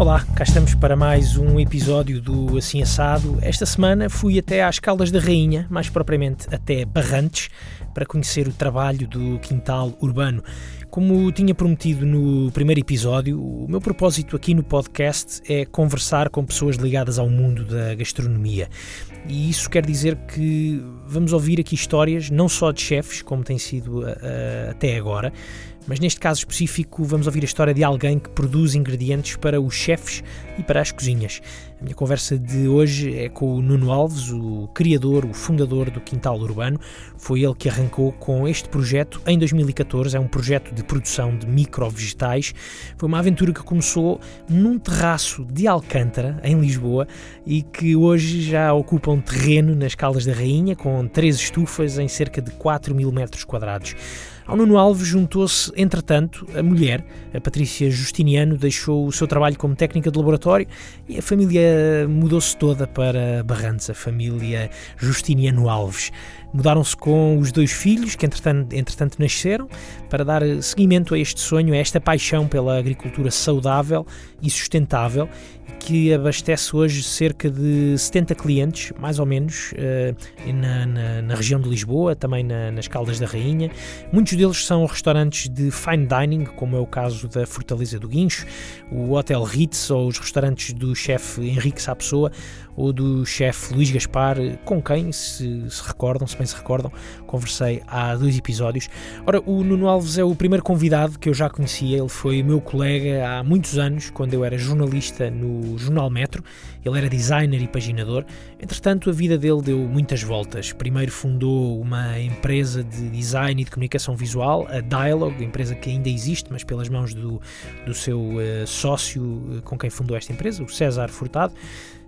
Olá, cá estamos para mais um episódio do Assim Assado. Esta semana fui até às Caldas da Rainha, mais propriamente até Barrantes, para conhecer o trabalho do quintal urbano. Como tinha prometido no primeiro episódio, o meu propósito aqui no podcast é conversar com pessoas ligadas ao mundo da gastronomia. E isso quer dizer que vamos ouvir aqui histórias não só de chefes, como tem sido uh, até agora, mas neste caso específico vamos ouvir a história de alguém que produz ingredientes para os chefes e para as cozinhas. A minha conversa de hoje é com o Nuno Alves, o criador, o fundador do Quintal Urbano. Foi ele que arrancou com este projeto em 2014. É um projeto de produção de micro-vegetais. Foi uma aventura que começou num terraço de Alcântara, em Lisboa, e que hoje já ocupa um terreno nas Caldas da Rainha, com três estufas em cerca de 4 mil metros quadrados. Ao Nuno Alves juntou-se, entretanto, a mulher, a Patrícia Justiniano, deixou o seu trabalho como técnica de laboratório e a família mudou-se toda para Barrantes, a família Justiniano Alves. Mudaram-se com os dois filhos, que entretanto, entretanto nasceram, para dar seguimento a este sonho, a esta paixão pela agricultura saudável e sustentável, que abastece hoje cerca de 70 clientes, mais ou menos, eh, na, na, na região de Lisboa, também na, nas Caldas da Rainha. Muitos deles são restaurantes de fine dining, como é o caso da Fortaleza do Guincho, o Hotel Ritz ou os restaurantes do chefe Henrique Sapessoa ou do chefe Luís Gaspar, com quem, se, se recordam, se bem se recordam, conversei há dois episódios. Ora, o Nuno Alves é o primeiro convidado que eu já conhecia, ele foi meu colega há muitos anos, quando eu era jornalista no Jornal Metro, ele era designer e paginador. Entretanto, a vida dele deu muitas voltas. Primeiro fundou uma empresa de design e de comunicação visual, a Dialogue, empresa que ainda existe, mas pelas mãos do, do seu uh, sócio uh, com quem fundou esta empresa, o César Furtado.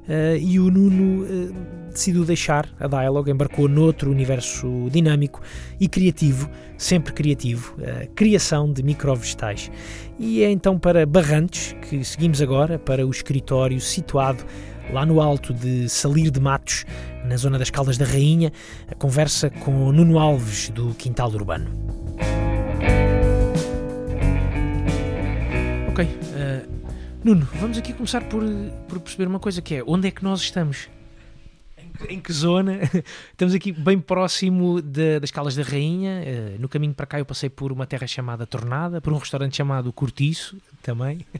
Uh, e o Nuno uh, decidiu deixar a Dialogue, embarcou noutro universo dinâmico e criativo, sempre criativo, uh, criação de microvegetais. E é então para Barrantes que seguimos agora, para o escritório situado lá no alto de Salir de Matos, na zona das Caldas da Rainha, a conversa com Nuno Alves do Quintal Urbano. Ok, Nuno, vamos aqui começar por, por perceber uma coisa que é onde é que nós estamos? Em que, em que zona? Estamos aqui bem próximo de, das Calas da Rainha. Uh, no caminho para cá eu passei por uma terra chamada Tornada, por um restaurante chamado Cortiço também.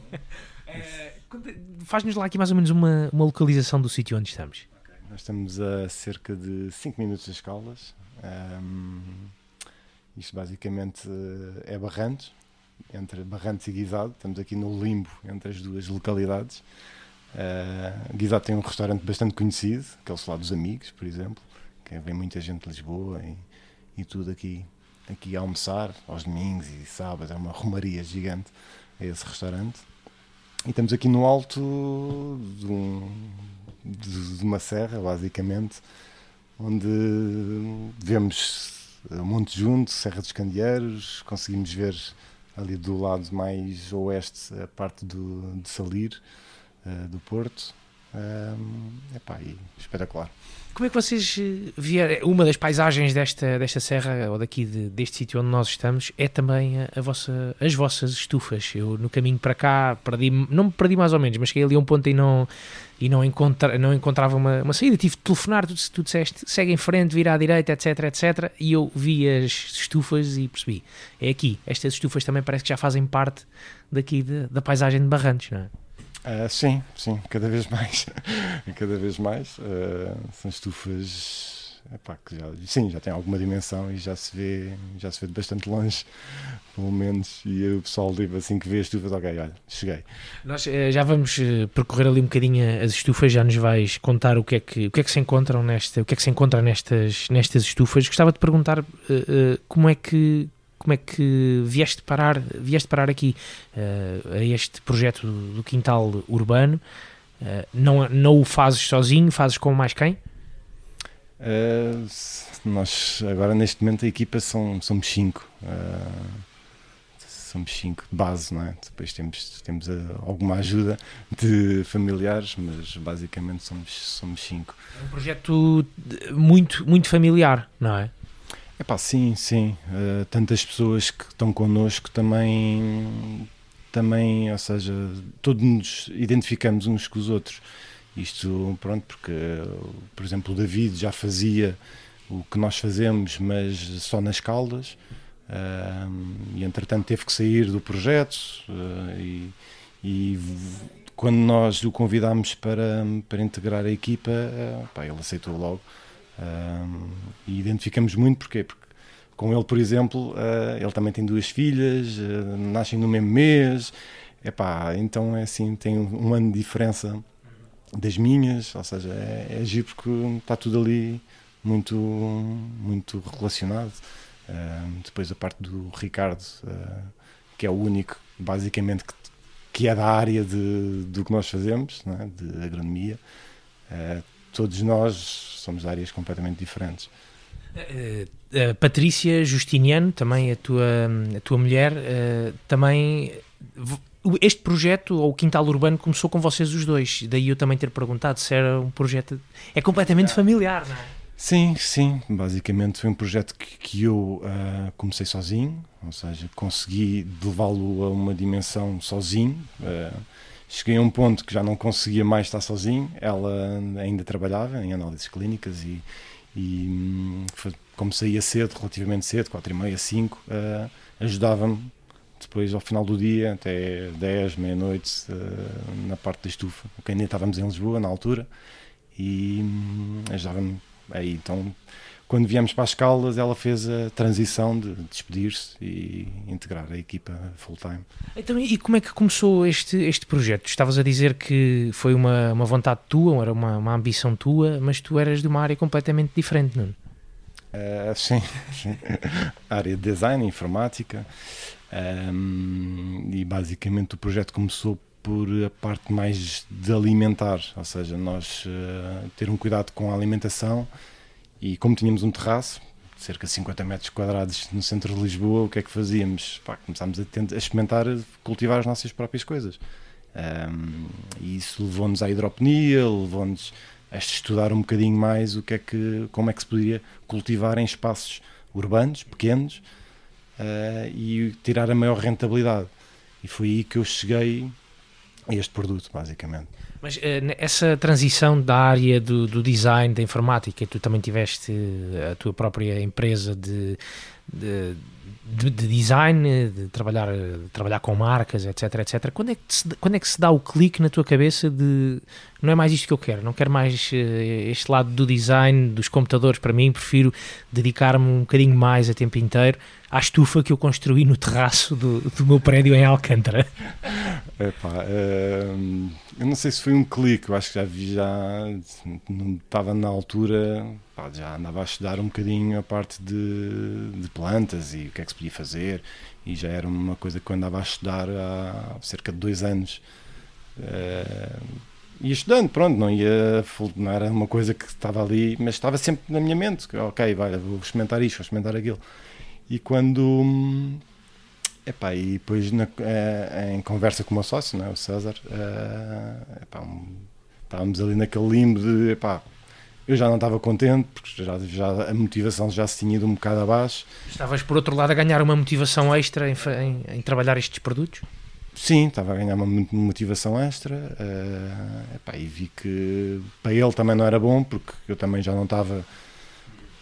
uh, Faz-nos lá aqui mais ou menos uma, uma localização do sítio onde estamos. Okay. Nós estamos a cerca de 5 minutos das Caldas. Um, isto basicamente eh, é Barrantes, entre Barrantes e Guisado. Estamos aqui no limbo entre as duas localidades. Uh, Guisado tem um restaurante bastante conhecido, que é o Salado dos Amigos, por exemplo, que vem muita gente de Lisboa e, e tudo aqui, aqui a almoçar aos domingos e sábados. É uma romaria gigante esse restaurante. E estamos aqui no alto de, um, de, de uma serra, basicamente, onde vemos Monte Junto, Serra dos Candeeiros, conseguimos ver ali do lado mais oeste, a parte do, de Salir, uh, do Porto. Um, epá, espetacular. Como é que vocês eh, vieram? Uma das paisagens desta, desta serra, ou daqui de, deste sítio onde nós estamos, é também a, a, vossa, as vossas estufas. Eu, no caminho para cá, perdi, não me perdi mais ou menos, mas cheguei ali a um ponto e não, e não, encontra, não encontrava uma, uma saída. Tive de telefonar, tu, tu disseste, segue em frente, vira à direita, etc, etc. E eu vi as estufas e percebi, é aqui. Estas estufas também parece que já fazem parte daqui de, da paisagem de Barrantes, não é? Uh, sim, sim, cada vez mais. cada vez mais. Uh, são estufas epá, que já, sim, já tem alguma dimensão e já se vê, já se vê de bastante longe, pelo menos. E o pessoal diz assim que vê as estufas, ok, olha, cheguei. Nós uh, já vamos percorrer ali um bocadinho as estufas, já nos vais contar o que é que, o que, é que se encontram nesta, o que é que se encontra nestas, nestas estufas. Gostava de perguntar como é que como é que vieste parar, vieste parar aqui uh, a este projeto do, quintal urbano? Uh, não, não o fazes sozinho, fazes com mais quem? Uh, nós agora neste momento a equipa são, somos cinco. somos cinco de base, não é? Depois temos, temos alguma ajuda de familiares, mas basicamente somos, somos cinco. É um projeto muito, muito familiar, não é? É pá, sim, sim. Uh, tantas pessoas que estão connosco também também, ou seja, todos nos identificamos uns com os outros. Isto, pronto, porque, por exemplo, o David já fazia o que nós fazemos, mas só nas Caldas, uh, e entretanto teve que sair do projeto, uh, e, e, quando nós o convidámos para, para integrar a equipa, uh, pá, ele aceitou logo. E identificamos muito, porquê? Porque com ele, por exemplo, ele também tem duas filhas, nascem no mesmo mês, epá, então é assim, tem um ano de diferença das minhas, ou seja, é, é porque está tudo ali muito, muito relacionado. Uh, depois a parte do Ricardo, uh, que é o único, basicamente, que, que é da área de, do que nós fazemos, é? de agronomia. Uh, todos nós somos áreas completamente diferentes. Uh, Patrícia Justiniano, também a tua, a tua mulher, também este projeto, ou o Quintal Urbano, começou com vocês os dois. Daí eu também ter perguntado se era um projeto. É completamente familiar, não é? Sim, sim. Basicamente foi um projeto que, que eu uh, comecei sozinho, ou seja, consegui levá-lo a uma dimensão sozinho. Uh, cheguei a um ponto que já não conseguia mais estar sozinho. Ela ainda trabalhava em análises clínicas e, e hum, como saía cedo, relativamente cedo, 4 e meia, 5, uh, ajudava-me depois ao final do dia, até 10, meia-noite, uh, na parte da estufa. Okay, ainda estávamos em Lisboa na altura e um, ajudava-me aí. Então, quando viemos para as Caldas, ela fez a transição de despedir-se e integrar a equipa full-time. Então, e como é que começou este, este projeto? Estavas a dizer que foi uma, uma vontade tua, era uma, uma ambição tua, mas tu eras de uma área completamente diferente, não? Uh, sim, sim. área de design, informática. Um, e basicamente o projeto começou por a parte mais de alimentar, ou seja, nós uh, ter um cuidado com a alimentação e como tínhamos um terraço, cerca de 50 metros quadrados no centro de Lisboa, o que é que fazíamos? Pá, começámos a, tentar, a experimentar cultivar as nossas próprias coisas. Um, e isso levou-nos à hidroponia, levou-nos a estudar um bocadinho mais o que é que, como é que se poderia cultivar em espaços urbanos, pequenos, uh, e tirar a maior rentabilidade. E foi aí que eu cheguei a este produto, basicamente. Mas uh, essa transição da área do, do, design, da informática, tu também tiveste a tua própria empresa de, de, de, de design, de trabalhar, trabalhar com marcas, etc, etc. Quando é, que se, quando é que se dá o clique na tua cabeça de não é mais isto que eu quero, não quero mais uh, este lado do design, dos computadores para mim, prefiro dedicar-me um bocadinho mais a tempo inteiro à estufa que eu construí no terraço do, do meu prédio em Alcântara? Epá, uh, eu não sei se foi um clique, eu acho que já vi, já não estava na altura, pá, já andava a estudar um bocadinho a parte de, de, plantas e o que é que se podia fazer, e já era uma coisa que eu andava a estudar há cerca de dois anos. Uh, ia estudando, pronto, não ia, não era uma coisa que estava ali, mas estava sempre na minha mente, ok, vai, vou experimentar isto, vou experimentar aquilo. E quando. Epá, e depois na, é, em conversa com o meu sócio, não é? o César, é, epá, um, estávamos ali naquele limbo de epá, eu já não estava contente porque já, já, a motivação já se tinha ido um bocado abaixo. Estavas por outro lado a ganhar uma motivação extra em, em, em trabalhar estes produtos? Sim, estava a ganhar uma motivação extra uh, epá, e vi que para ele também não era bom porque eu também já não estava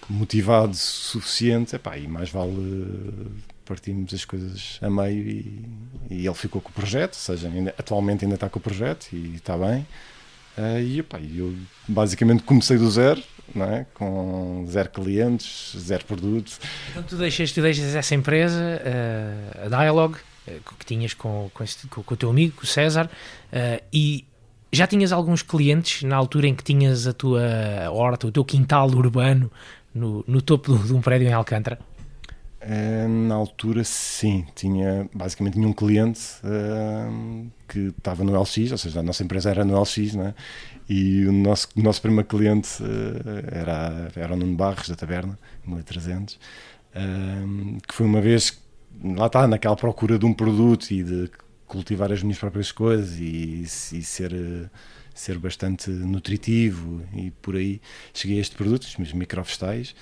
motivado suficiente, epá, e mais vale partirmos as coisas a meio e, e, ele ficou com o projeto, ou seja, ainda, atualmente ainda está com o projeto e está bem. Uh, e epá, eu basicamente comecei do zero, não é? com zero clientes, zero produtos. Então tu deixas, tu deixas essa empresa, uh, a Dialogue, uh, que tinhas com, com, com, com, o teu amigo, o César, e já tinhas alguns clientes na altura em que tinhas a tua horta, o teu quintal urbano no, no topo de um prédio em Alcântara? Uh, na altura, sim. Tinha, basicamente, tinha um cliente uh, que estava no LX, ou seja, a nossa empresa era no LX, né? e o nosso, nosso primeiro cliente uh, era, era o Nuno Barros, da Taberna, 1300, que foi uma vez, lá está, naquela procura de um produto e de cultivar as minhas próprias coisas e, e ser ser bastante nutritivo e por aí cheguei a este produto, os meus microfestais.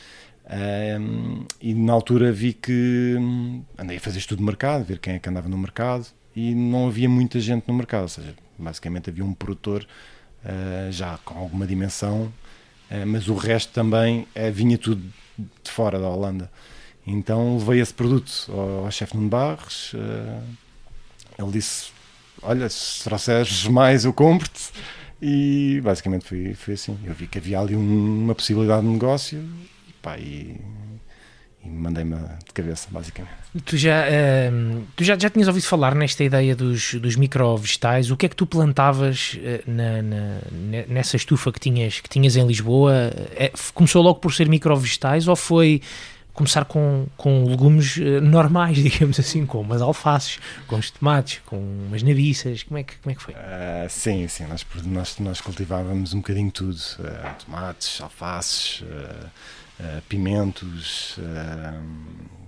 Um, e na altura vi que hum, andei a fazer estudo de mercado, ver quem é que andava no mercado e não havia muita gente no mercado, ou seja, basicamente havia um produtor uh, já com alguma dimensão, uh, mas o resto também uh, vinha tudo de fora da Holanda. Então levei esse produto ao, ao chefe Nuno Barros, ele disse, olha, se trouxeres mais eu compro-te, e basicamente foi, foi assim, eu vi que havia ali um, uma possibilidade de negócio, e pá, e e mandei-me de cabeça, basicamente. Tu já, uh, tu já, já tinhas ouvido falar nesta ideia dos, dos micro-vegetais? O que é que tu plantavas uh, na, na, nessa estufa que tinhas, que tinhas em Lisboa? É, começou logo por ser micro-vegetais ou foi começar com, com legumes uh, normais, digamos assim, com umas alfaces, com os tomates, com umas nabiças? Como é que, como é que foi? Ah, sim, sim, nós, nós, nós cultivávamos um bocadinho tudo: ah, tomates, alfaces uh, pimentos, uh,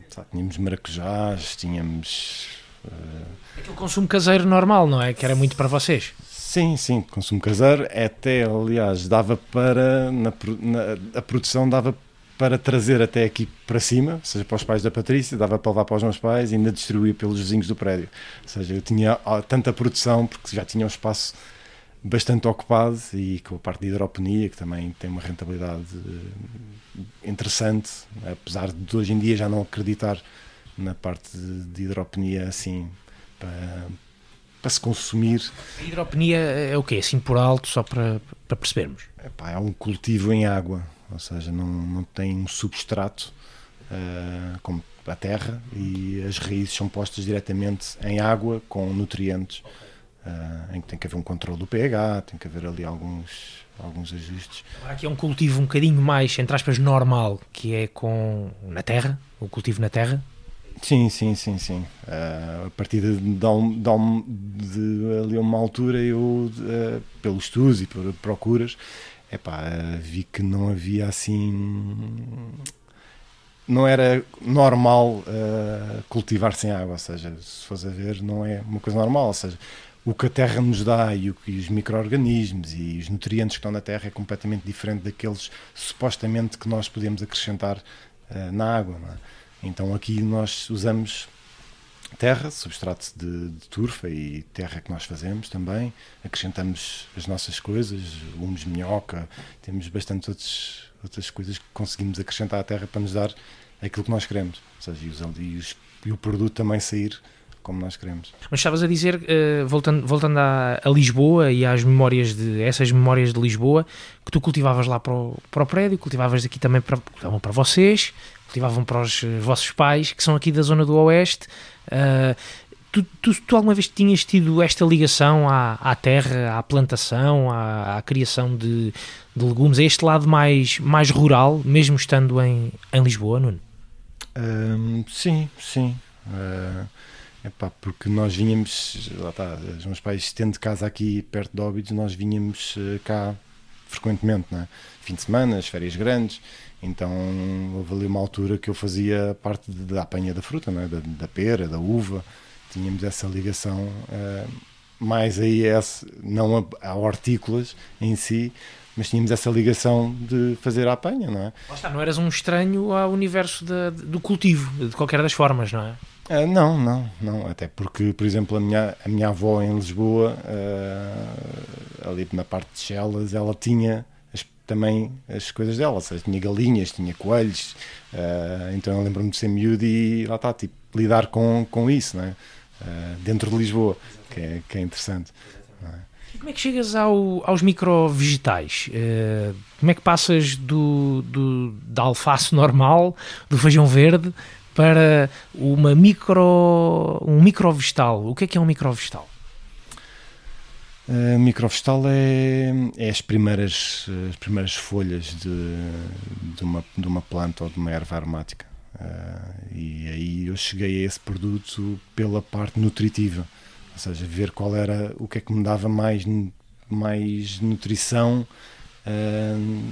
sabe, tínhamos maracujás, tínhamos. Uh, Aquele consumo caseiro normal, não é? Que era muito para vocês. Sim, sim, consumo caseiro. Até, aliás, dava para. Na, na, a produção dava para trazer até aqui para cima, ou seja, para os pais da Patrícia, dava para levar para os meus pais e ainda distribuir pelos vizinhos do prédio. Ou seja, eu tinha tanta produção porque já tinha um espaço bastante ocupado e com a parte de hidroponia, que também tem uma rentabilidade eh, interessante, apesar de hoje em dia já não acreditar na parte de hidroponia assim para, para se consumir. A hidroponia é o quê? Assim por alto, só para, para percebermos? Epá, é um cultivo em água, ou seja, não, não tem um substrato uh, como a terra e as raízes são postas diretamente em água com nutrientes. Uh, em que tem que haver um controle do pH, tem que haver ali alguns, alguns ajustes. Aqui é um cultivo um bocadinho mais, entre aspas, normal, que é com na terra, o cultivo na terra. Sim, sim, sim, sim. Uh, a partir de, de, de, de, ali uma altura eu, uh, pelos estudos e por procuras, epá, vi que não havia assim não era normal uh, cultivar sem água, ou seja, se fores a ver, não é uma coisa normal, ou seja, o que a Terra nos dá e, o, e os micro-organismos e os nutrientes que estão na Terra é completamente diferente daqueles supostamente que nós podemos acrescentar uh, na água. É? Então aqui nós usamos terra, substrato de, de, turfa e terra que nós fazemos também, acrescentamos as nossas coisas, humus minhoca, temos bastante outros, outras coisas que conseguimos acrescentar à terra para nos dar aquilo que nós queremos, ou seja, e, e, os, e o produto também sair como nós queremos. Mas estavas a dizer, uh, voltando, voltando a, a, Lisboa e às memórias de essas memórias de Lisboa, que tu cultivavas lá para o, para o prédio, cultivavas aqui também para, para vocês, cultivavam para os eh, vossos pais, que são aqui da zona do Oeste. Uh, tu, tu, tu, alguma vez tinhas tido esta ligação à, à terra, à plantação, à, à criação de, de, legumes, a este lado mais, mais rural, mesmo estando em, em Lisboa, Nuno? Um, sim, sim. Uh, Epá, porque nós vinhamos, lá está, os meus pais tendo casa aqui perto de Óbidos, nós vinhamos uh, cá frequentemente, né? fim de semana, as férias grandes, então houve ali uma altura que eu fazia parte de, da apanha da fruta, né? da, da pera, da uva, tínhamos essa ligação uh, mais aí, esse, não a, a hortícolas em si, mas tínhamos essa ligação de fazer a apanha, não é? Não eras um estranho ao universo de, do cultivo, de qualquer das formas, não é? Uh, não, não, não. Até porque, por exemplo, a minha, a minha avó em Lisboa, uh, ali na parte de Chelas, ela tinha as, também as coisas dela. Ou seja, tinha galinhas, tinha coelhos. Uh, então eu lembro-me de ser miúdo e lá está, tipo, lidar com, com isso, né? dentro de Lisboa, que é, que é interessante. E como é que chegas ao, aos micro-vegetais? como é que passas do, do, da alface normal, do feijão verde, para uma micro, um microvegetal. O que é que é um microvegetal? Uh, microvegetal é, é, as, primeiras, as primeiras folhas de, de, uma, de uma planta ou de uma erva aromática. Uh, e aí eu cheguei a esse produto pela parte nutritiva, ou seja, ver qual era o que é que me dava mais, mais nutrição, uh,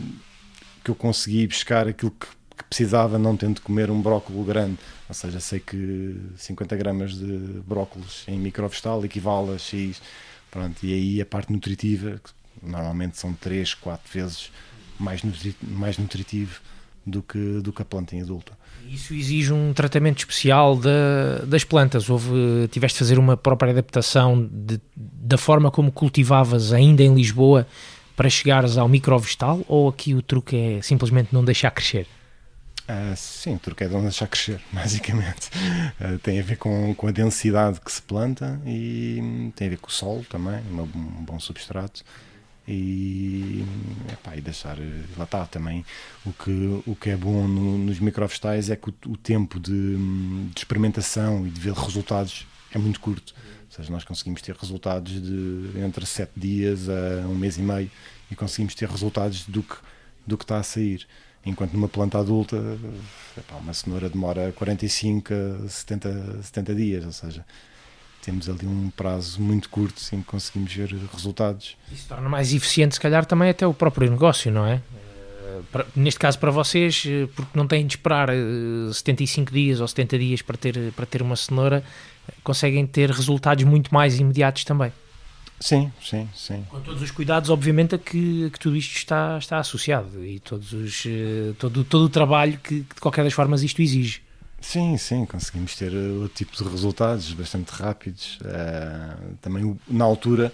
que eu consegui buscar aquilo que que precisava, não tendo comer um brócolis grande. Ou seja, sei que 50 gramas de brócolis em microvegetal equivale a X. Pronto, e aí a parte nutritiva, normalmente são 3, 4 vezes mais, nutri mais nutritivo do que, do que a planta em adulta. Isso exige um tratamento especial de, das plantas. Houve, tiveste de fazer uma própria adaptação de, da forma como cultivavas ainda em Lisboa para chegares ao microvegetal ou aqui o truque é simplesmente não deixar crescer? Uh, sim, truque é não deixar crescer, basicamente. Uh, tem a ver com, com a densidade que se planta e tem a ver com o solo também, um bom substrato. E, epá, e deixar lá está também. O que, o que é bom no, nos microvegetais é que o, o tempo de, de, experimentação e de ver resultados é muito curto. Ou seja, nós conseguimos ter resultados de entre 7 dias a um mês e meio e conseguimos ter resultados do que, do que está a sair enquanto numa planta adulta epá, uma cenoura demora 45 a 70, 70 dias ou seja, temos ali um prazo muito curto em que conseguimos ver resultados. Isso torna mais eficiente, se calhar, também até o próprio negócio, não é? Eh, neste caso para vocês, eh, porque não têm de esperar 75 eh, dias ou 70 dias para ter, para ter uma cenoura, conseguem ter resultados muito mais imediatos também. Sim, sim, sim. Com todos os cuidados, obviamente, a que, a que tudo isto está, está associado e todos os, todo, todo o trabalho que, de qualquer das formas, isto exige. Sim, sim, conseguimos ter outro tipo de resultados bastante rápidos. Uh, também na altura,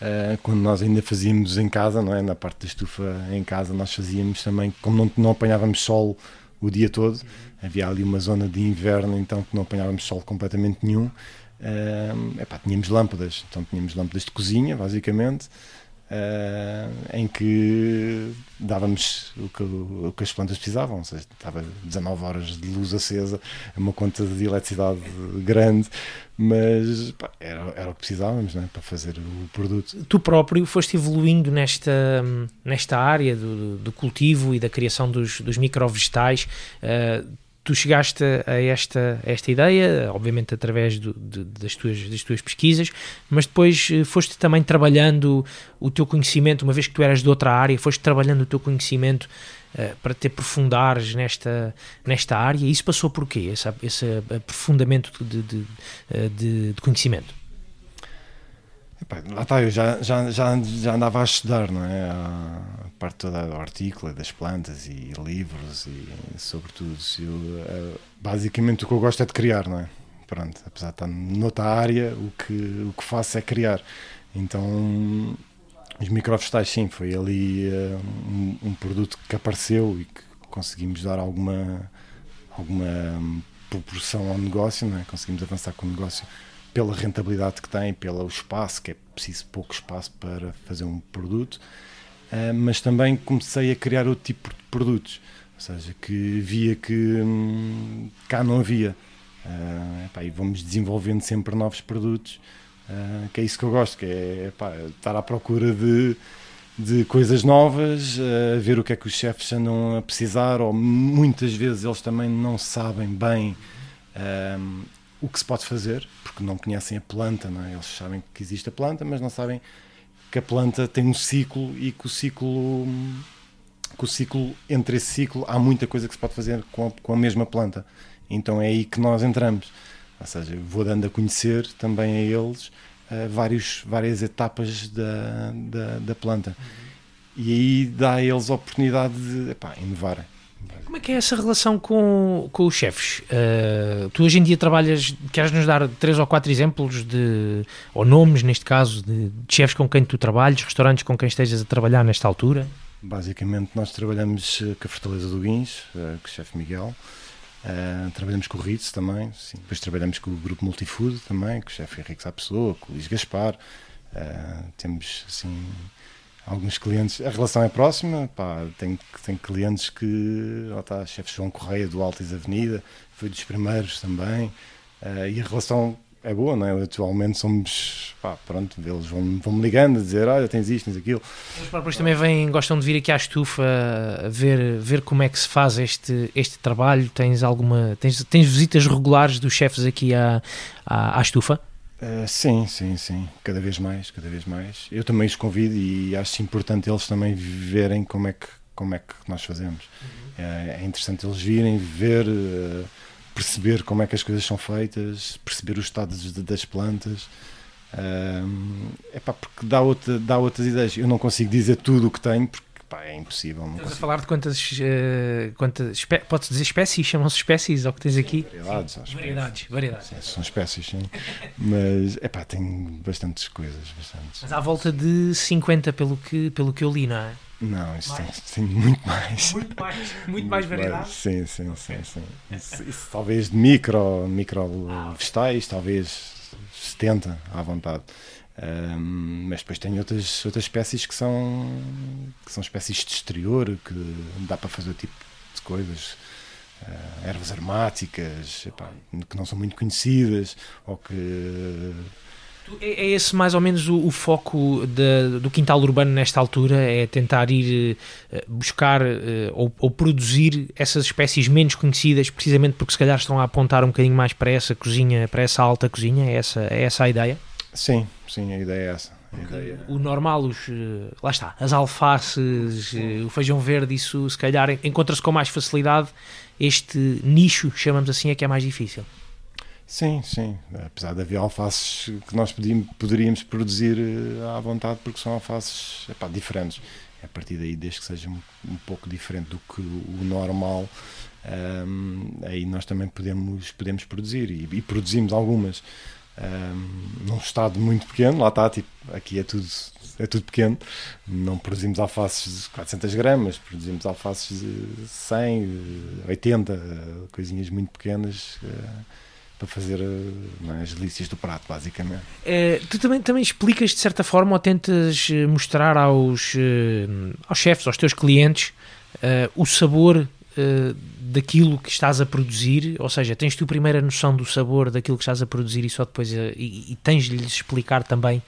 uh, quando nós ainda fazíamos em casa, não é? na parte da estufa em casa, nós fazíamos também, como não, não apanhávamos sol o dia todo, havia ali uma zona de inverno então que não apanhávamos sol completamente nenhum. Uh, epá, tínhamos lâmpadas, então tínhamos lâmpadas de cozinha, basicamente, Uh, em que dávamos o que, o que, as plantas precisavam, ou seja, estava 19 horas de luz acesa, uma conta de eletricidade grande, mas era, era o que precisávamos né, para fazer o produto. Tu próprio foste evoluindo nesta, nesta área do, do cultivo e da criação dos, dos microvegetais. Uh, tu chegaste a esta, a esta ideia, obviamente através do, de, das, tuas, das tuas pesquisas, mas depois eh, foste também trabalhando o teu conhecimento, uma vez que tu eras de outra área, foste trabalhando o teu conhecimento uh, para te aprofundares nesta, nesta área. Isso passou por quê? Esse, esse aprofundamento de, de, eh, de, de conhecimento? Epá, lá está, eu já, já, já, já andava a estudar, não é? A parte toda do hortícola, das plantas e livros e sobretudo. Eu, eh, basicamente o que eu gosto é de criar, não é? Pronto, apesar de estar noutra área, o que, o que faço é criar. Então, os microvegetais, sim, foi ali uh, um, um, produto que apareceu e que conseguimos dar alguma, alguma proporção ao negócio, não é? Conseguimos avançar com o negócio pela rentabilidade que tem, pelo espaço, que é preciso pouco espaço para fazer um produto, uh, mas também comecei a criar outro tipo de produtos, ou seja, que via que hum, cá não havia. Uh, epá, e vamos desenvolvendo sempre novos produtos, uh, que é isso que eu gosto, que é epá, estar à procura de, de coisas novas, uh, ver o que é que os chefes andam a precisar, ou muitas vezes eles também não sabem bem o que se pode fazer, porque não conhecem a planta, não é? eles sabem que existe a planta, mas não sabem que a planta tem um ciclo e que o ciclo, que o ciclo entre esse ciclo há muita coisa que se pode fazer com a, com a mesma planta. Então é aí que nós entramos. Ou seja, vou dando a conhecer também a eles uh, vários, várias etapas da, da, da planta. Uhum. E aí dá a eles a oportunidade de epá. Como é que é essa relação com, com os chefes? Uh, tu hoje em dia trabalhas, queres nos dar três ou quatro exemplos de, ou nomes neste caso, de, de chefes com quem tu trabalhas, restaurantes com quem estejas a trabalhar nesta altura? Basicamente nós trabalhamos eh, com a Fortaleza do Guins, uh, com o chefe Miguel, uh, trabalhamos com o Ritz também, sim. depois trabalhamos com o Grupo Multifood também, com o chefe Henrique Sá Pessoa, com o Luís Gaspar, temos assim alguns clientes, a relação é próxima, pá, tem, tem clientes que, lá está, chefe João Correia do Altis Avenida, foi dos primeiros também, uh, e a relação é boa, não é? Atualmente somos, pá, pronto, eles vão-me vão ligando a dizer, olha, tens isto, tens aquilo. Os próprios também vêm, gostam de vir aqui à estufa ver, ver como é que se faz este, este trabalho, tens alguma, tens, tens visitas regulares dos chefes aqui à, à, à estufa? Uh, sim, sim, sim, cada vez mais, cada vez mais. Eu também os convido e acho importante eles também verem como é que, como é que nós fazemos. Uhum. É, é, interessante eles virem, ver, uh, perceber como é que as coisas são feitas, perceber os estados das plantas. Uh, epá, porque dá, outra, dá outras ideias. Eu não consigo dizer tudo o que tenho, porque pá, é impossível. Estás a falar de quantas, uh, quantas pode dizer espécies? Chamam-se espécies ou que tens aqui? Variedades, variedades, variedades. Sim, são espécies, sim. Mas, é pá, tem bastantes coisas, bastantes. Mas à volta de 50 pelo que, pelo que eu li, não é? Não, isso tem, tem, muito mais. Muito mais, muito, muito mais variedade? Sim, sim, sim. sim. Isso, isso, talvez de micro, micro ah, vegetais, talvez 70 à vontade. Um, mas depois tem outras, outras espécies que são, que são espécies de exterior, que dá para fazer o tipo de coisas. Uh, ervas aromáticas epá, que não são muito conhecidas ou que é, é esse mais ou menos o, o foco do quintal urbano nesta altura? É tentar ir uh, buscar uh, ou, ou, produzir essas espécies menos conhecidas, precisamente porque se calhar estão a apontar um bocadinho mais para essa cozinha, para essa alta cozinha? É essa, é essa a ideia? Sim, sim, a ideia é essa. Ideia... O normal, os, eh, lá está, as alfaces, o feijão verde, isso se calhar encontra-se com mais facilidade. Este nicho, chamamos assim, é que é mais difícil. Sim, sim. Apesar de haver alfaces que nós podíamos, poderíamos produzir eh, à vontade, porque são alfaces epá, diferentes. A partir daí, desde que seja um, um pouco diferente do que o normal, um, aí nós também podemos, podemos produzir e, e produzimos algumas. Um, num estado muito pequeno, lá está, tipo, aqui é tudo, é tudo pequeno, não produzimos alfaces de 400 gramas, produzimos alfaces de 100, 80, coisinhas muito pequenas. Uh, para fazer é, as delícias do prato, basicamente. É, tu também, também explicas de certa forma ou tentas eh, mostrar aos, eh, aos chefes, aos teus clientes, o sabor uh, daquilo que estás a produzir, ou seja, tens tu primeiro a noção do sabor daquilo que estás a produzir e só depois uh, e, e tens de lhes explicar também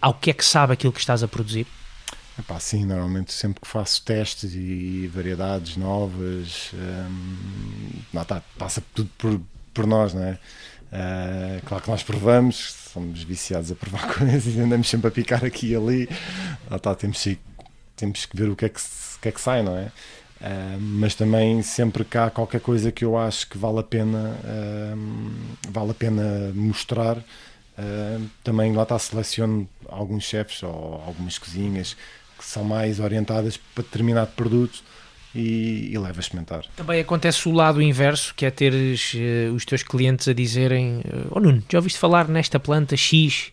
ao que é que sabe aquilo que estás a produzir? Epá, sim, normalmente sempre que faço testes e variedades novas, um, tá, passa tudo por, por nós, não é? Uh, claro que nós provamos, somos viciados a provar coisas e andamos sempre a picar aqui e ali. Ah, tá, temos, temos que ver o que é que, que, é que sai, não é? Uh, mas também sempre há qualquer coisa que eu acho que vale a pena, uh, vale a pena mostrar, também lá está, seleciono alguns chefes ou algumas cozinhas que são mais orientadas para determinado produto e, e leva a experimentar. Também acontece o lado inverso, que é teres uh, os teus clientes a dizerem: uh, Oh Nuno, já ouviste falar nesta planta X?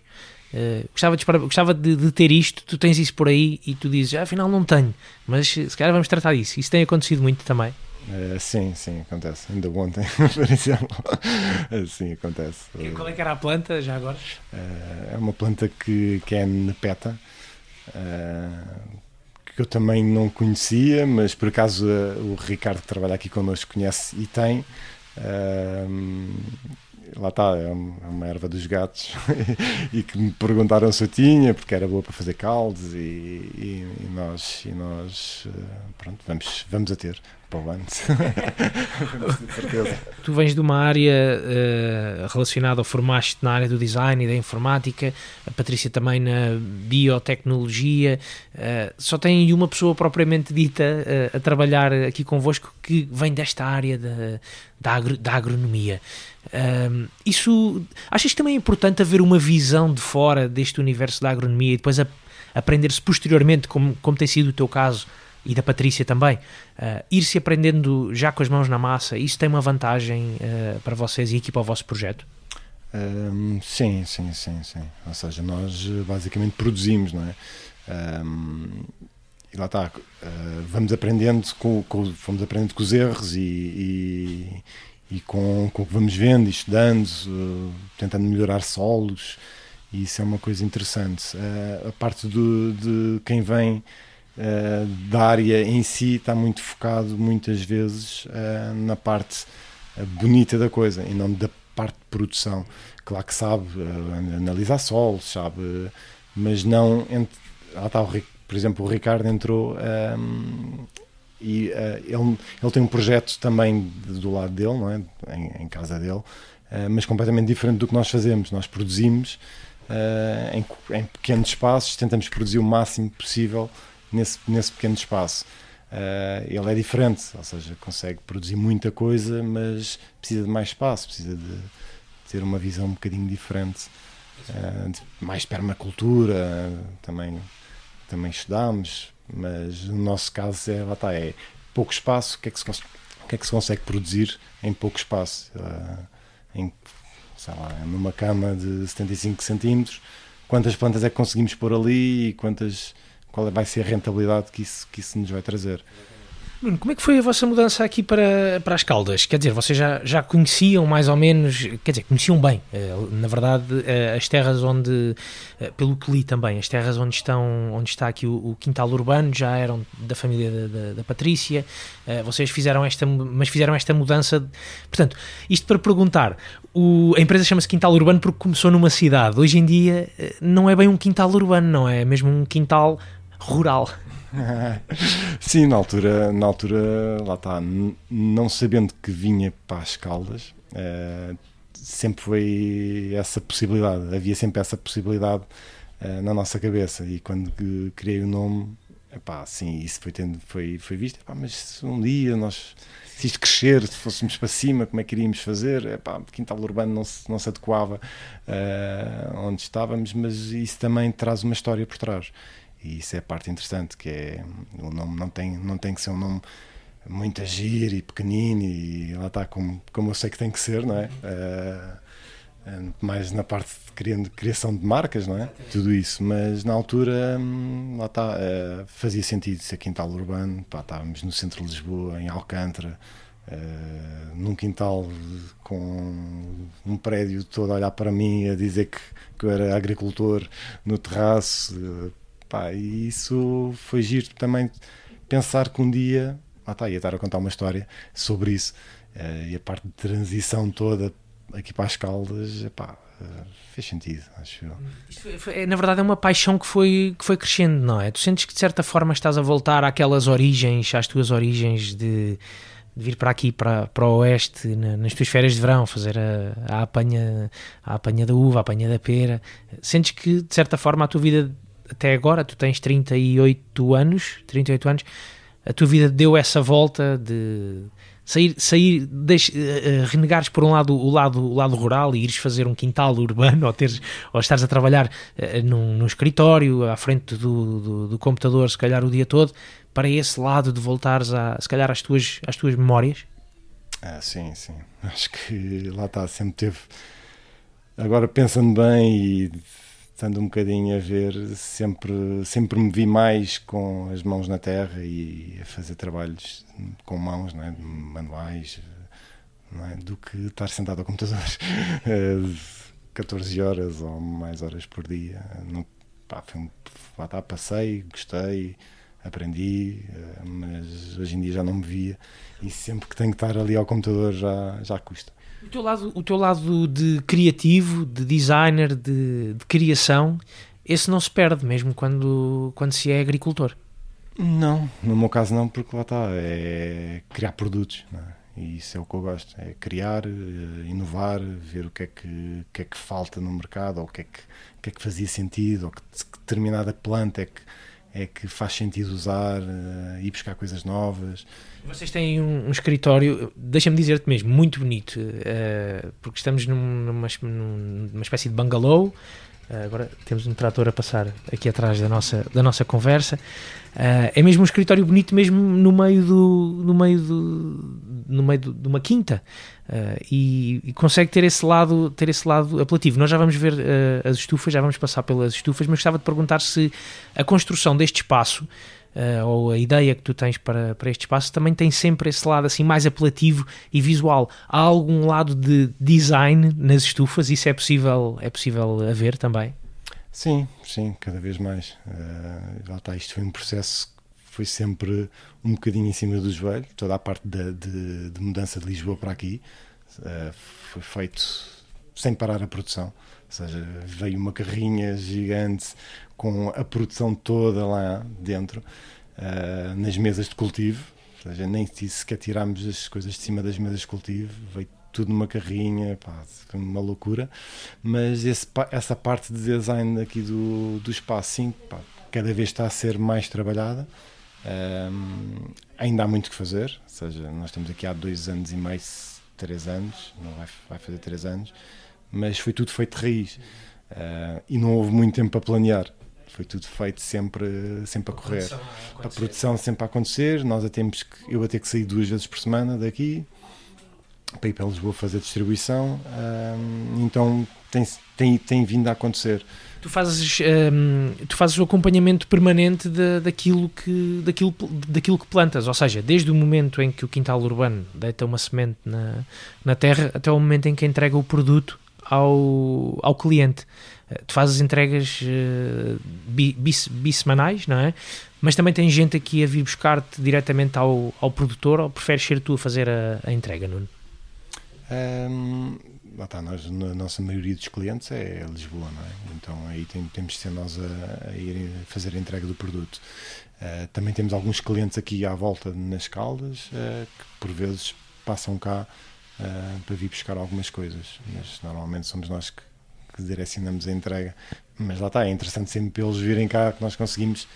Uh, gostava, de, gostava de, de, ter isto, tu tens isso por aí e tu dizes, ah, afinal não tenho, mas se calhar vamos tratar disso. Isso tem acontecido muito também. Uh, sim, sim, acontece. Ainda ontem, por exemplo. sim, acontece. E qual é que era a planta, já agora? É uma planta que, que é nepeta, que eu também não conhecia, mas por acaso o Ricardo que trabalha aqui connosco conhece e tem. Lá está, é, é uma erva dos gatos e que me perguntaram se eu tinha, porque era boa para fazer caldos e, e, e nós, e nós uh, pronto, vamos, vamos a ter para o ano. tu vens de uma área uh, relacionada, ou formaste na área do design e da informática, a Patrícia também na biotecnologia, uh, só tem uma pessoa propriamente dita uh, a trabalhar aqui convosco que vem desta área da, da, agro, da agronomia. Isso achas que também é importante haver uma visão de fora deste universo da agronomia e depois aprender-se posteriormente, como, como tem sido o teu caso, e da Patrícia também, uh, ir-se aprendendo já com as mãos na massa, isso tem uma vantagem uh, para vocês e aqui para o vosso projeto? Um, sim, sim, sim, sim. Ou seja, nós basicamente produzimos, não é? Um, e lá está, uh, vamos aprendendo com, com, vamos aprendendo com os erros e, e, e com, com o que vamos vendo e estudando, uh, tentando melhorar solos, e isso é uma coisa interessante. Uh, a parte do, de quem vem uh, da área em si está muito focado muitas vezes na parte bonita da coisa e não da parte de produção. Claro que sabe analisar solos, sabe, mas não. Entre, ah, o, por exemplo, o Ricardo entrou e ele, ele tem um projeto também do lado dele, não é? em, em casa dele, mas completamente diferente do que nós fazemos. Nós produzimos em, em pequenos espaços, tentamos produzir o máximo possível nesse, nesse pequeno espaço. Uh, ele é diferente, ou seja, consegue produzir muita coisa, mas precisa de mais espaço, precisa de ter uma visão um bocadinho diferente, uh, de mais permacultura, também, também estudámos, Mas no nosso caso é, lá está, é pouco espaço, o que é que se, que é que se consegue produzir em pouco espaço? Uh, em, sei lá, numa cama de 75 centímetros, quantas plantas é que conseguimos pôr ali e quantas, qual vai ser a rentabilidade que isso, que isso nos vai trazer? Bruno, como é que foi a vossa mudança aqui para, para as Caldas? Quer dizer, vocês já, já conheciam mais ou menos, quer dizer, conheciam bem, eh, na verdade, eh, as terras onde, eh, pelo que li também, as terras onde, estão, onde está aqui o, o quintal urbano já eram da família da, da, da, Patrícia, vocês fizeram esta, mas fizeram esta mudança, portanto, isto para perguntar, o, a empresa chama-se Quintal Urbano porque começou numa cidade, hoje em dia não é bem um quintal urbano, não é, é mesmo um quintal rural. Sim, na altura, na altura, lá está, não sabendo que vinha para as Caldas, uh, sempre foi essa possibilidade, havia sempre essa possibilidade uh, na nossa cabeça. E quando criei o nome, epá, sim, isso foi, tendo, foi, foi visto, epá, mas se um dia nós, se isto crescer, se fôssemos para cima, como é que iríamos fazer? Epá, quintal urbano não se, não se adequava uh, onde estávamos, mas isso também traz uma história por trás. E isso é a parte interessante, que é o nome não tem, não tem que ser um nome muito agir e pequenino e lá está como, como eu sei que tem que ser, não é? Uh, mais na parte de criação de marcas, não é? Tudo isso, mas na altura hum, lá está, uh, fazia sentido ser quintal urbano, pá, estávamos no centro de Lisboa, em Alcântara, uh, num quintal com um prédio todo a olhar para mim, a dizer que, que eu era agricultor no terraço, Pá, e isso foi giro também pensar que um dia, ah tá, ia estar a contar uma história sobre isso, uh, e a parte de transição toda aqui para as Caldas, uh, fez sentido, acho eu. Foi, foi, na verdade é uma paixão que foi, que foi crescendo, não é? Tu sentes que de certa forma estás a voltar àquelas origens, às tuas origens de de vir para aqui, para, para o oeste, na, nas tuas férias de verão, fazer a, a, apanha, a apanha da uva, a apanha da pera. Sentes que, de certa forma, a tua vida até agora, tu tens 38 anos, 38 anos, a tua vida deu essa volta de sair, sair deix, uh, renegares por um lado o lado, o lado rural e ires fazer um quintal urbano ou, teres, ou estares a trabalhar uh, num, num escritório à frente do, do, do, computador, se calhar o dia todo, para esse lado de voltares a, se calhar às tuas, às tuas memórias? Ah, sim, sim. Acho que lá está, sempre teve. Agora pensando bem e estando um bocadinho a ver, sempre, sempre me vi mais com as mãos na terra e a fazer trabalhos com mãos, não é? manuais, não é? do que estar sentado ao computador 14 horas ou mais horas por dia. Não, pá, foi um, passei, gostei, aprendi, eh, mas hoje em dia já não me via e sempre que tenho que estar ali ao computador já, já custa. O teu lado, o teu lado de criativo, de designer, de, de criação, esse não se perde mesmo quando, quando se é agricultor? Não, no meu caso não, porque lá está, é criar produtos, é? e isso é o que eu gosto, é criar, eh, inovar, ver o que é que, que, é que falta no mercado, ou o que é que, que, é que fazia sentido, ou que determinada planta é que, é que faz sentido usar, ir buscar coisas novas. Vocês têm um, um escritório, deixa-me dizer-te mesmo, muito bonito, uh, porque estamos numa, numa espécie de bungalow. Uh, agora temos um trator a passar aqui atrás da nossa, da nossa conversa. Uh, é mesmo um escritório bonito, mesmo no meio do, no meio do, no meio do, de uma quinta. Uh, e, e, consegue ter esse lado ter esse lado apelativo. Nós já vamos ver uh, as estufas, já vamos passar pelas estufas, mas gostava de perguntar se a construção deste espaço uh, ou a ideia que tu tens para, para este espaço também tem sempre esse lado assim mais apelativo e visual. Há algum lado de design nas estufas? Isso é possível, é possível haver também? Sim, sim, cada vez mais. Uh, está, isto foi um processo foi sempre um bocadinho em cima do joelho, toda a parte de, de, de mudança de Lisboa para aqui uh, foi feito sem parar a produção, ou seja, veio uma carrinha gigante com a produção toda lá dentro, uh, nas mesas de cultivo, ou seja, nem sequer tirámos as coisas de cima das mesas de cultivo, veio tudo numa carrinha, pá, uma loucura. Mas esse, essa parte de design aqui do, do espaço, sim, pá, cada vez está a ser mais trabalhada. Um, ainda há muito que fazer, ou seja, nós estamos aqui há dois anos e meio, três anos, não vai, vai fazer três anos, mas foi tudo feito de raiz uh, e não houve muito tempo para planear. Foi tudo feito sempre, sempre a correr. Produção a A produção sempre a acontecer, nós a temos que, eu a ter que sair duas vezes por semana daqui para ir para Lisboa fazer distribuição, hum, então tem, tem, tem vindo a acontecer. Tu fazes, hum, tu fazes o acompanhamento permanente da- daquilo, que, daquilo, daquilo que plantas, ou seja, desde o momento em que o quintal urbano deita uma semente na, na terra até o momento em que entrega o produto ao, ao cliente. Eh, Tu fazes entregas eh, bi, bis- bissemanais, não é? Mas também tem gente aqui a vir buscar-te diretamente ao, ao produtor ou preferes ser tu a fazer a, a entrega, Nuno? Lá está, nós, a nossa maioria dos clientes é Lisboa, não é? Então aí tem- temos de ser nós a, a ir fazer a entrega do produto. Uh, também temos alguns clientes aqui à volta nas Caldas uh, que por vezes passam cá uh, para vir buscar algumas coisas, mas normalmente somos nós que, que direcionamos a entrega. Mas lá está, é interessante sempre eles virem cá que nós conseguimos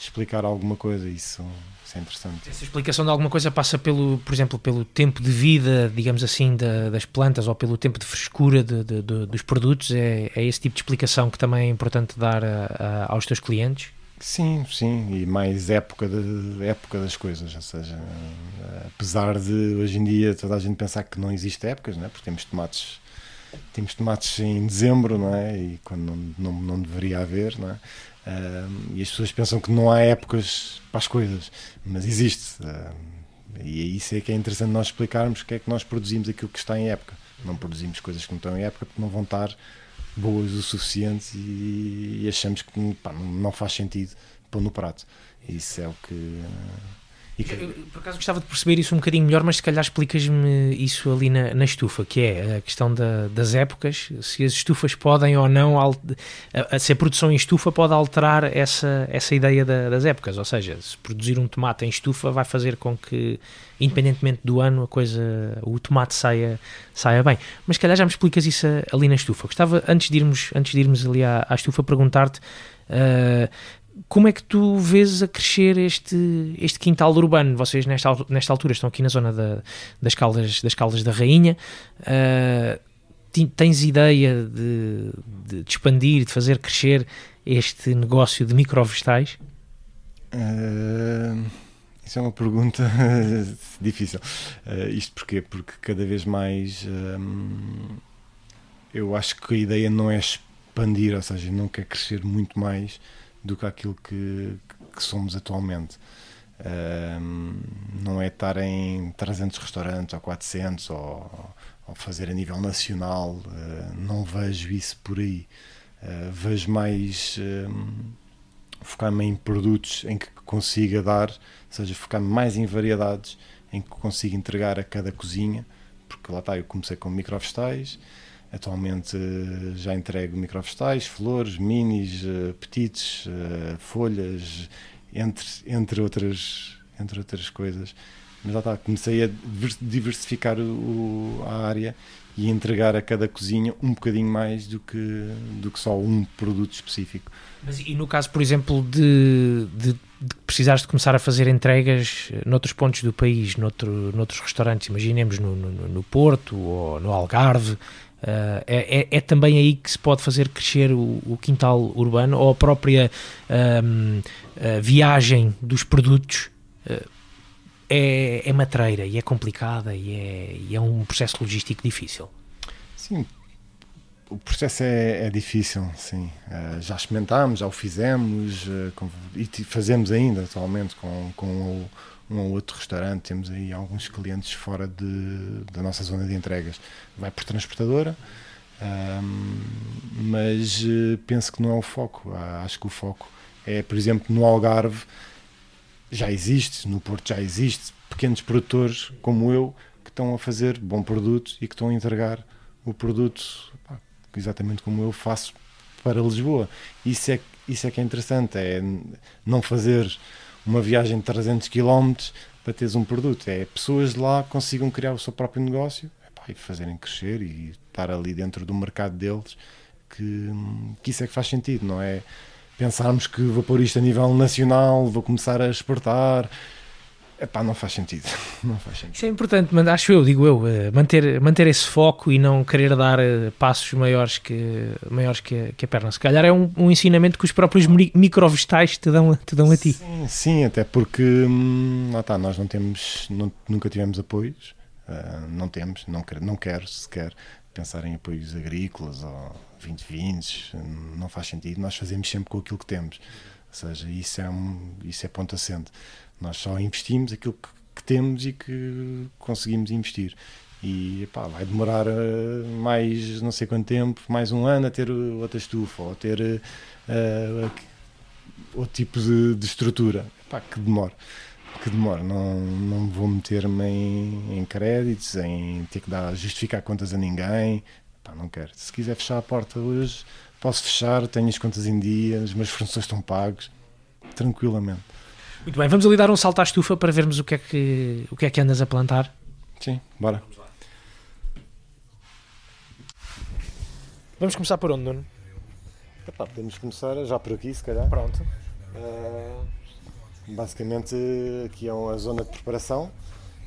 explicar alguma coisa, isso, isso é interessante. Essa explicação de alguma coisa passa pelo, por exemplo, pelo tempo de vida, digamos assim, da- das plantas ou pelo tempo de frescura de- de- de- dos produtos. É, é esse tipo de explicação que também é importante dar a- a- aos teus clientes. Sim, sim, e mais época, de, época das coisas, ou seja, apesar de hoje em dia toda a gente pensar que não existe épocas, não é? porque temos tomates, temos tomates em dezembro, não é? E quando não, não, não deveria haver, não é? Ah, e as pessoas pensam que não há épocas para as coisas, mas existe. ah, e é isso é que é interessante nós explicarmos que é que nós produzimos aquilo que está em época. Não produzimos coisas que não estão em época porque não vão estar boas o suficiente e, e achamos que pá, não, faz sentido pôr no prato. Isso é o que. Que- Eu, Por acaso gostava de perceber isso um bocadinho melhor, mas se calhar explicas-me isso ali na, na estufa, que é a questão da- das épocas, se as estufas podem ou não, se a produção em estufa pode alterar essa, essa ideia da- das épocas, ou seja, se produzir um tomate em estufa vai fazer com que, independentemente do ano, a coisa, o tomate saia, saia bem. Mas se calhar já me explicas isso ali na estufa. Gostava, antes de irmos, antes de irmos ali à, à estufa, perguntar-te ah, como é que tu vês a crescer este, este quintal urbano? Vocês nesta, nesta altura estão aqui na zona da- das, caldas, das Caldas da Rainha. Ti- tens ideia de, de- de expandir, de fazer crescer este negócio de microvegetais? Ah, isso é uma pergunta difícil. Ah, isto porquê? Porque cada vez mais eu acho que a ideia não é expandir, ou seja, não quer crescer muito mais do que aquilo que, que somos atualmente. Hum, não é estar em 300 restaurantes ou 400 ou, ou fazer a nível nacional, ah, não vejo isso por aí. Ah, vejo mais. hum, focar-me em produtos em que consiga dar, ou seja, focar-me mais em variedades em que consiga entregar a cada cozinha, porque lá está, eu comecei com microvegetais, atualmente eh, já entrego microvegetais, flores, minis, eh, petites, eh, folhas, entre, entre, outras, entre outras coisas. Mas lá está, comecei a diver- diversificar o- a área e entregar a cada cozinha um bocadinho mais do que, do que só um produto específico. Mas e no caso, por exemplo, de, de, de precisares de começar a fazer entregas noutros pontos do país, noutro, noutros restaurantes, imaginemos no, no, no Porto ou no Algarve, eh, é, é, também aí que se pode fazer crescer o, o quintal urbano ou a própria ahm, a viagem dos produtos eh, é, é matreira e é complicada e é, e é um processo logístico difícil. Sim, o processo é, é difícil, sim. Eh, já experimentámos, já o fizemos eh, e fazemos ainda atualmente com, com o- um ou outro restaurante. Temos aí alguns clientes fora de, da nossa zona de entregas. Vai por transportadora, ahm, mas eh, penso que não é o foco. Ah, acho que o foco é, por exemplo, no Algarve já existe, no Porto já existe, pequenos produtores como eu que estão a fazer bom produto e que estão a entregar o produto pá, exatamente como eu faço para Lisboa. Isso é, isso é que é interessante, é não fazer uma viagem de 300 km para teres um produto. É pessoas de lá consigam criar o seu próprio negócio epá, e fazerem crescer e estar ali dentro do mercado deles, que, que isso é que faz sentido, não é? Pensarmos que vou pôr isto a nível nacional, vou começar a exportar. Epá, não faz sentido. Não faz sentido. Isso é importante, acho eu, digo eu, eh, manter, manter esse foco e não querer dar eh, passos maiores que, maiores que, a, que a perna. Se calhar é um, um ensinamento que os próprios microvegetais te dão, te dão a ti. Sim, sim até porque hum, lá está, nós não temos, não, nunca tivemos apoios, uh, não temos, não, quer, não quero sequer pensar em apoios agrícolas ou 2020, não faz sentido. Nós fazemos sempre com aquilo que temos. Ou seja, isso é, um, isso é ponto assente. Nós só investimos aquilo que, que temos e que conseguimos investir. E vai demorar uh, mais não sei quanto tempo, mais um ano a ter outra estufa ou a ter uh, outro tipo de, de estrutura. Que demora. Que demora. Não, não vou meter-me em, em créditos, em ter que dar, justificar contas a ninguém. Não quero. Se quiser fechar a porta hoje, posso fechar, tenho as contas em dia, os meus fornecedores estão pagos, tranquilamente. Muito bem, vamos ali dar um salto à estufa para vermos o que é que, o que, é que andas a plantar. Sim, bora. Vamos começar por onde, Nuno? Epá, podemos começar já por aqui, se calhar. Pronto. Uh, basicamente, aqui é uma zona de preparação,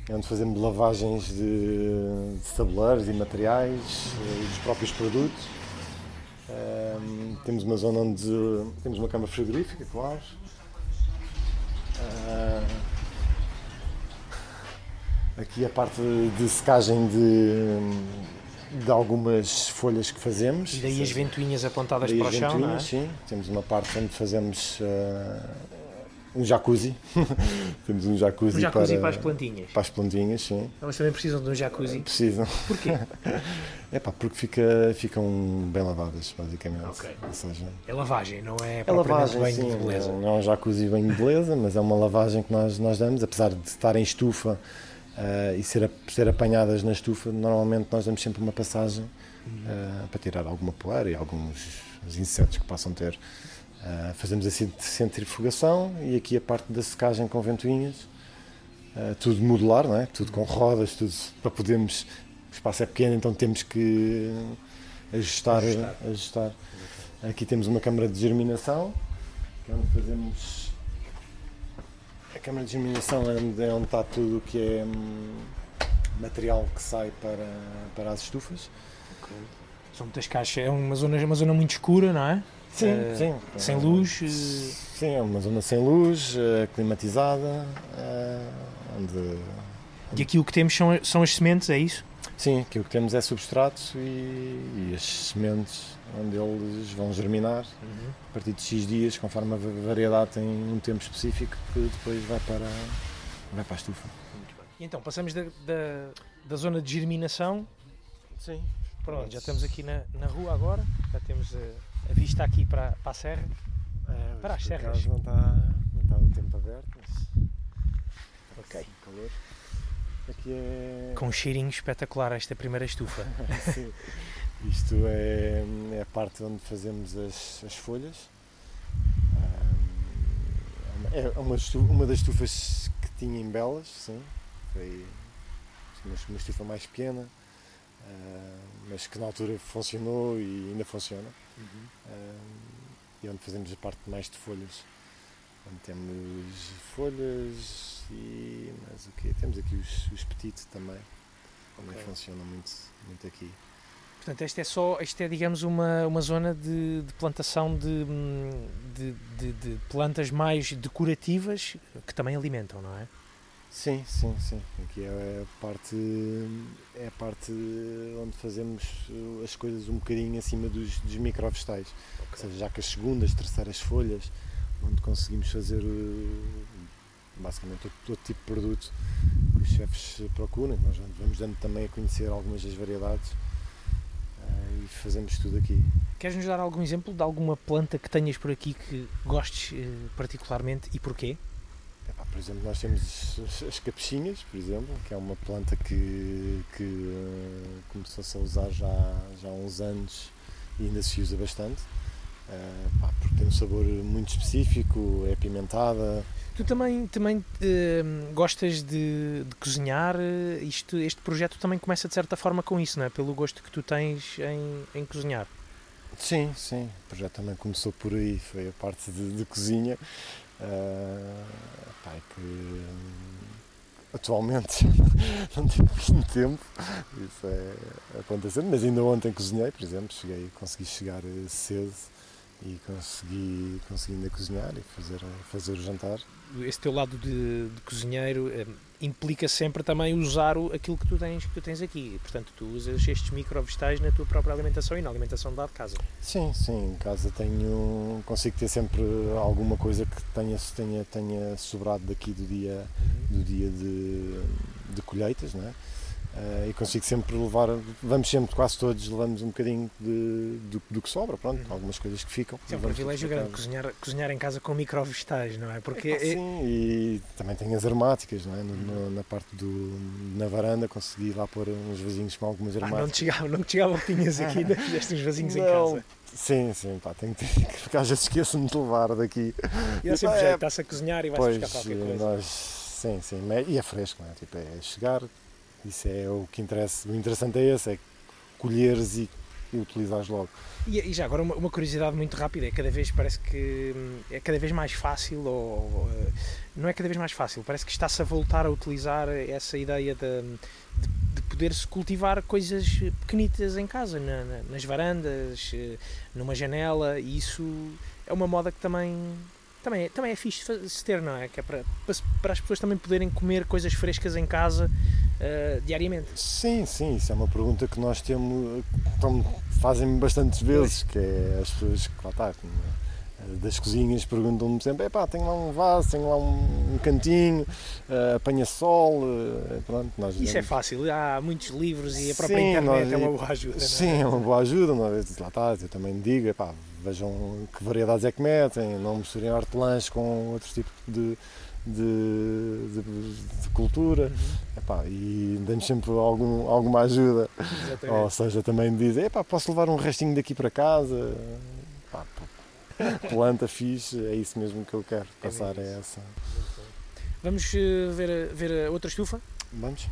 é onde fazemos lavagens de, de tabuleiros e materiais e dos próprios produtos. Uh, temos uma zona onde temos uma cama frigorífica, claro, aqui a parte de secagem de, de algumas folhas que fazemos. E daí as ventoinhas apontadas para o chão, não é? Sim, temos uma parte onde fazemos uh, um jacuzzi. Temos um jacuzzi, um jacuzzi para, para, as plantinhas. Para as plantinhas, sim. Elas também precisam de um jacuzzi? Precisam. Porquê? É pá, porque fica, ficam bem lavadas, basicamente. Ok. Ou seja, é lavagem, não é, é lavagem, banho sim, de beleza. Não, não é um jacuzzi bem de beleza, mas é uma lavagem que nós, nós damos, apesar de estar em estufa uh, e ser, ser apanhadas na estufa, normalmente nós damos sempre uma passagem uh, para tirar alguma poeira e alguns insetos que possam ter. Uh, fazemos a centrifugação e aqui a parte da secagem com ventoinhas, uh, tudo modular, não é? tudo com rodas, tudo para podermos. O espaço é pequeno, então temos que ajustar. ajustar. ajustar. Aqui temos uma câmara de germinação, que é onde fazemos. A câmara de germinação é onde, é onde está tudo o que é hum, material que sai para, para as estufas. Okay. São muitas caixas, é uma zona, uma zona muito escura, não é? Sim, uh, sim. Sem luz? Uh... Sim, é uma zona sem luz, uh, climatizada, onde... E aqui o que temos são, são as sementes, é isso? Sim, aqui o que temos é substrato e, e as sementes onde eles vão germinar uhum. a partir de X dias, conforme a variedade tem um tempo específico que depois vai para, vai para a estufa. E então, passamos da, da, da zona de germinação. Sim. Pronto, já estamos aqui na, na rua agora, já temos a vista aqui para, para a serra, é, para as serras. Não está, não está o tempo aberto, mas ok. calor. Aqui é... Com um cheirinho espetacular esta primeira estufa. Isto é, é a parte onde fazemos as, as folhas. É uma, estufa, uma das estufas que tinha em Belas, sim. Foi uma estufa mais pequena, mas que na altura funcionou e ainda funciona. Uhum. e onde fazemos a parte mais de folhas. Onde temos folhas e mais o quê? Temos aqui os, os petites também. Também okay. funcionam muito, muito aqui. Portanto, esta é só, isto é, digamos, uma, uma zona de, de plantação de, de, de, de, plantas mais decorativas que também alimentam, não é? Sim, sim, sim. Aqui é a parte, é a parte onde fazemos as coisas um bocadinho acima dos, dos microvegetais. Okay. Ou seja, já que as segundas, terceiras folhas, onde conseguimos fazer basicamente todo, todo tipo de produto que os chefes procuram. Nós vamos dando também a conhecer algumas das variedades uh, e fazemos tudo aqui. Queres-nos dar algum exemplo de alguma planta que tenhas por aqui que gostes particularmente e porquê? Por exemplo, nós temos as capuchinhas, por exemplo, que é uma planta que, que uh, começou-se a usar já, já há uns anos e ainda se usa bastante, uh, pá, porque tem um sabor muito específico, é apimentada. Tu também, também uh, gostas de, de cozinhar, Isto, este projeto também começa de certa forma com isso, não é? Pelo gosto que tu tens em, em cozinhar. Sim, sim, o projeto também começou por aí, foi a parte de, de cozinha Uh, que atualmente não tive muito tempo, isso é acontecendo, mas ainda ontem cozinhei, por exemplo, cheguei, consegui chegar cedo e consegui, consegui ainda cozinhar e fazer, fazer o jantar. Esse teu lado de, de cozinheiro eh, implica sempre também usar o, aquilo que tu tens que tu tens aqui. Portanto, tu usas estes micro vegetais na tua própria alimentação e na alimentação da de casa. Sim, sim. Em casa tenho consigo ter sempre alguma coisa que tenha tenha tenha sobrado daqui do dia uhum. do dia de, de colheitas, não é? Uh, e consigo sempre levar, vamos sempre, quase todos, levamos um bocadinho de, do, do que sobra, pronto, uhum. algumas coisas que ficam. é um privilégio grande cozinhar, cozinhar em casa com microvegetais, não é? Porque é, sim, e também tem as aromáticas, não é? No, no, na parte do, na varanda consegui lá pôr uns vasinhos com algumas aromáticas. Ah, não te chegava, não te chegava que tinhas aqui, fizeste uns vasinhos não, em casa. Sim, sim, pá, tenho que, porque às vezes esqueço-me de levar daqui. E é sempre jeito, está-se a cozinhar e vais buscar qualquer coisa. Nós, sim, sim, e é fresco, não é? Tipo, é chegar, isso é o que interessa. O interessante é esse, é colheres e, e utilizares logo. E, e já agora uma, uma, curiosidade muito rápida, é cada vez parece que é cada vez mais fácil ou não é cada vez mais fácil, parece que está-se a voltar a utilizar essa ideia de, de, de poder-se cultivar coisas pequenitas em casa, na, na, nas varandas, eh, numa janela, e isso é uma moda que também também é, também é fixe se ter, não é? Que é para, para as pessoas também poderem comer coisas frescas em casa uh, diariamente. Sim, sim, isso é uma pergunta que nós temos, então, fazem bastantes vezes, que é as pessoas que lá está, é? das cozinhas perguntam-me sempre, pá, tenho lá um vaso, tenho lá um, cantinho, uh, apanha sol, uh, pronto. Nós Isso é fácil, há muitos livros e a própria sim, internet nós, é uma boa ajuda. Sim, é? é uma boa ajuda, nós, lá está, eu também digo, pá, vejam que variedades é que metem, não misturem hortelãs com outros tipos de, de, de, de cultura uhum. epá, e damos sempre algum, alguma ajuda. Exatamente. Ou seja, também dizem, epá, posso levar um restinho daqui para casa? Epá, planta fixe, é isso mesmo que eu quero é passar é, essa. Vamos uh, ver, ver a outra estufa? Vamos.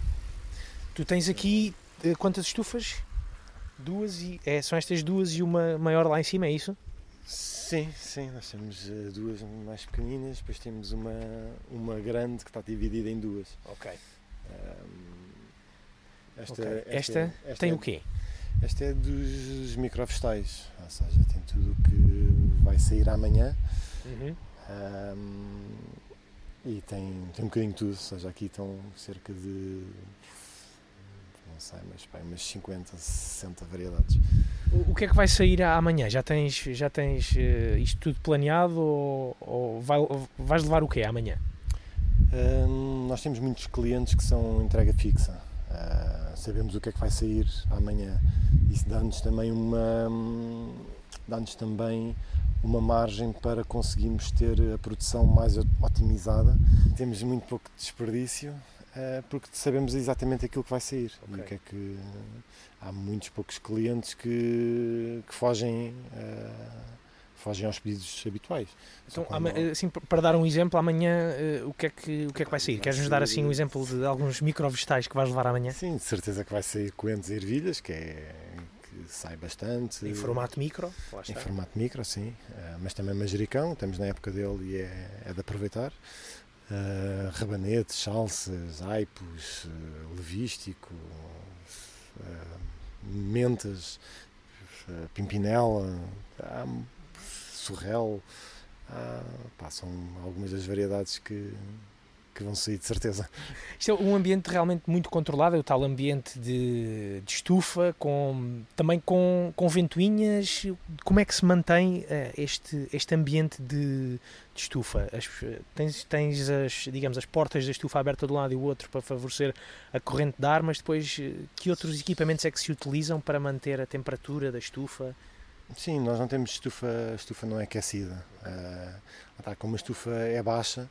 Tu tens aqui uh, quantas estufas? Duas e. É, são estas duas e uma maior lá em cima, é isso? Sim, sim, nós temos uh, duas mais pequeninas, depois temos uma, uma grande que está dividida em duas. Ok. Um, esta, okay. esta, esta, esta, tem é, o quê? Esta é dos microvestais, ou seja, tem tudo o que vai sair amanhã. Uhum. Um, e tem, tem um bocadinho de tudo, ou seja, aqui estão cerca de sei, mas pá, umas 50, 60 variedades. O, o que é que vai sair amanhã? Já tens, já tens uh, isto tudo planeado ou, ou vai, vais levar o quê amanhã? Um, nós temos muitos clientes que são entrega fixa. Uh, sabemos o que é que vai sair amanhã. Isso dá-nos também uma dá-nos também uma margem para conseguirmos ter a produção mais otimizada. Temos muito pouco desperdício porque sabemos exatamente aquilo que vai sair. Okay. que é que há muitos poucos clientes que, que fogem, uh, fogem aos pedidos habituais. Então, quando... assim, para dar um exemplo, amanhã uh, o, que é que, o que é que vai sair? Queres-nos dar assim um exemplo de alguns microvegetais que vais levar amanhã? Sim, de certeza que vai sair coentros e ervilhas, que é que sai bastante. Em formato micro? Em formato micro, sim. Uh, mas também manjericão, estamos na época dele e é, é de aproveitar. Uh, rabanetes, salsas, aipos, uh, levístico, mentas, uh, pimpinela, sorrel. Pá, são algumas das variedades que, que vão sair de certeza. Isto é um ambiente realmente muito controlado, é o tal ambiente de, de estufa, com, também com, com ventoinhas. Como é que se mantém uh, este, este ambiente de, de estufa? As, tens, tens as, digamos, as portas da estufa aberta de um lado e o outro para favorecer a corrente de ar, mas depois eh, que outros equipamentos é que se utilizam para manter a temperatura da estufa? Sim, nós não temos estufa, a estufa não é aquecida. Uh, como a estufa é baixa,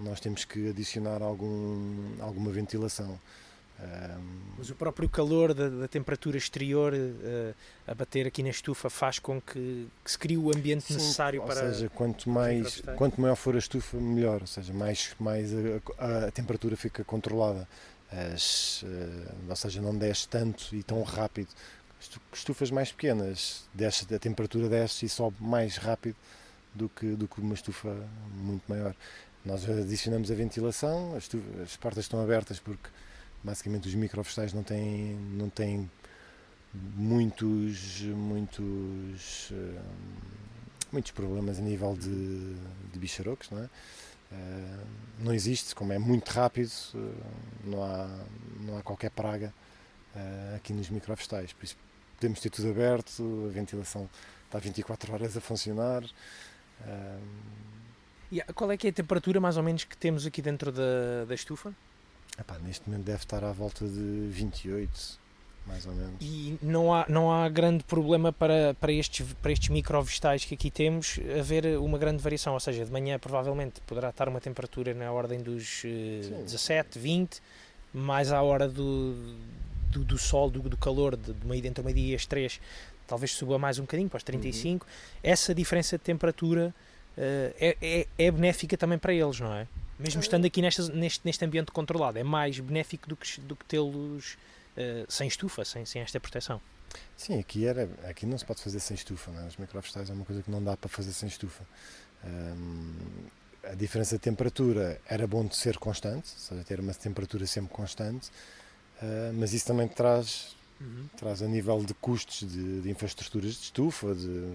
nós temos que adicionar algum, alguma ventilação. Mas o próprio calor da, da temperatura exterior uh, a bater aqui na estufa faz com que, que se crie o ambiente Sim, necessário ou para. Ou seja, quanto, mais, quanto maior for a estufa, melhor. Ou seja, mais, mais a, a temperatura fica controlada. As, uh, ou seja, não desce tanto e tão rápido. Estufas mais pequenas, desce, a temperatura desce e sobe mais rápido do que, do que uma estufa muito maior. Nós adicionamos a ventilação, as, as portas estão abertas porque basicamente os microvestais não têm, não têm muitos, muitos, uh, muitos problemas a nível de, de bicharocos, não é? Uh, não existe, como é muito rápido, uh, não, há, não há qualquer praga aqui nos microvestais, por isso podemos ter tudo aberto, a ventilação está 24 horas a funcionar. E qual é que é a temperatura mais ou menos que temos aqui dentro da, da estufa? Epá, neste momento deve estar à volta de 28, mais ou menos. E não há, não há grande problema para, para estes, para estes microvegetais que aqui temos haver uma grande variação, ou seja, de manhã provavelmente poderá estar uma temperatura na ordem dos uh, 17, 20, mais à hora do, do, do sol, do, do calor, de, de meio, entre meio-dia e as 3, talvez suba mais um bocadinho, para os 35. Uhum. Essa diferença de temperatura é, é, é benéfica também para eles, não é? Mesmo estando aqui neste, neste, neste ambiente controlado, é mais benéfico do que, do que tê-los uh, sem estufa, sem, sem esta proteção. Sim, aqui, era, aqui não se pode fazer sem estufa, né? os microfestais é uma coisa que não dá para fazer sem estufa. Um, a diferença de temperatura era bom de ser constante, ou seja, ter uma temperatura sempre constante, uh, mas isso também traz, uhum. traz a nível de custos de, de infraestruturas de estufa, de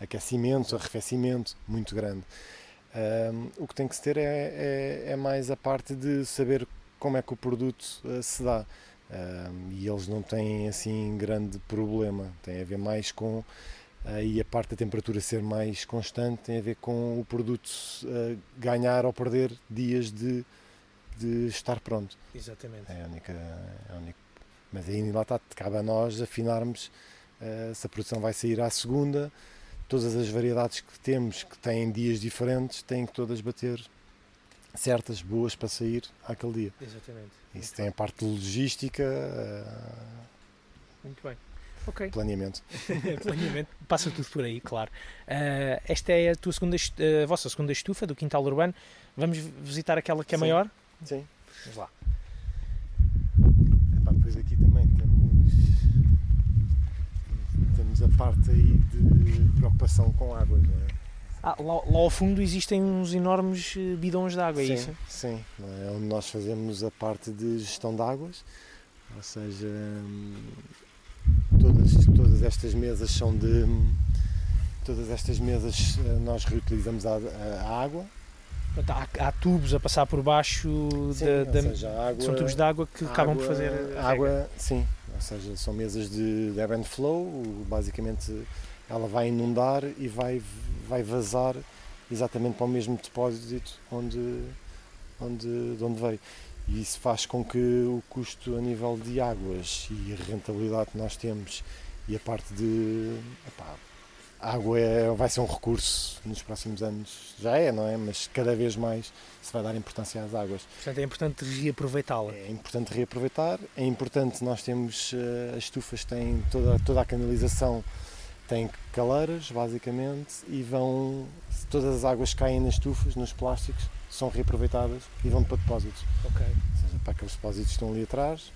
aquecimento, arrefecimento, muito grande. Um, o que tem que se ter é, é, é, mais a parte de saber como é que o produto uh, se dá. Um, e eles não têm assim grande problema, tem a ver mais com uh, a parte da temperatura ser mais constante, tem a ver com o produto uh, ganhar ou perder dias de, de estar pronto. Exatamente. É a única, é a única. Mas aí lá está, cabe a nós afinarmos se a produção vai sair à segunda todas as variedades que temos, que têm dias diferentes, têm que todas bater certas, boas para sair àquele dia. Exatamente. Isso tem a parte logística. Muito bem. Ok. Planeamento. Planeamento, passa tudo por aí, claro. Uh, esta é a, tua segunda, uh, a vossa segunda estufa do quintal urbano. Vamos visitar aquela que é Sim. maior? Sim. Vamos lá. Epá, depois aqui também temos, temos a parte aí de preocupação com água. É? Ah, lá, lá, ao fundo existem uns enormes eh, bidões de água, é sim, isso? Sim, é onde nós fazemos a parte de gestão de águas, ou seja, hum, todas, todas estas mesas são de. Todas estas mesas eh, nós reutilizamos a, a água. Há, há, tubos a passar por baixo sim, da, da seja, água, são tubos de água que acabam água, por fazer a água, sim, ou seja, são mesas de ebb and flow, basicamente ela vai inundar e vai, vai vazar exatamente para o mesmo depósito onde, onde, de onde veio. E isso faz com que o custo a nível de águas e a rentabilidade que nós temos e a parte de. Epá, a água é, vai ser um recurso nos próximos anos, já é, não é? Mas cada vez mais se vai dar importância às águas. Portanto, é importante reaproveitá-la. É importante reaproveitar, é importante, nós temos, as estufas têm toda, toda a canalização têm caleiras, basicamente, e vão. Todas as águas que caem nas estufas, nos plásticos, são reaproveitadas e vão para depósitos. Ok. Ou seja, para aqueles depósitos que estão ali atrás.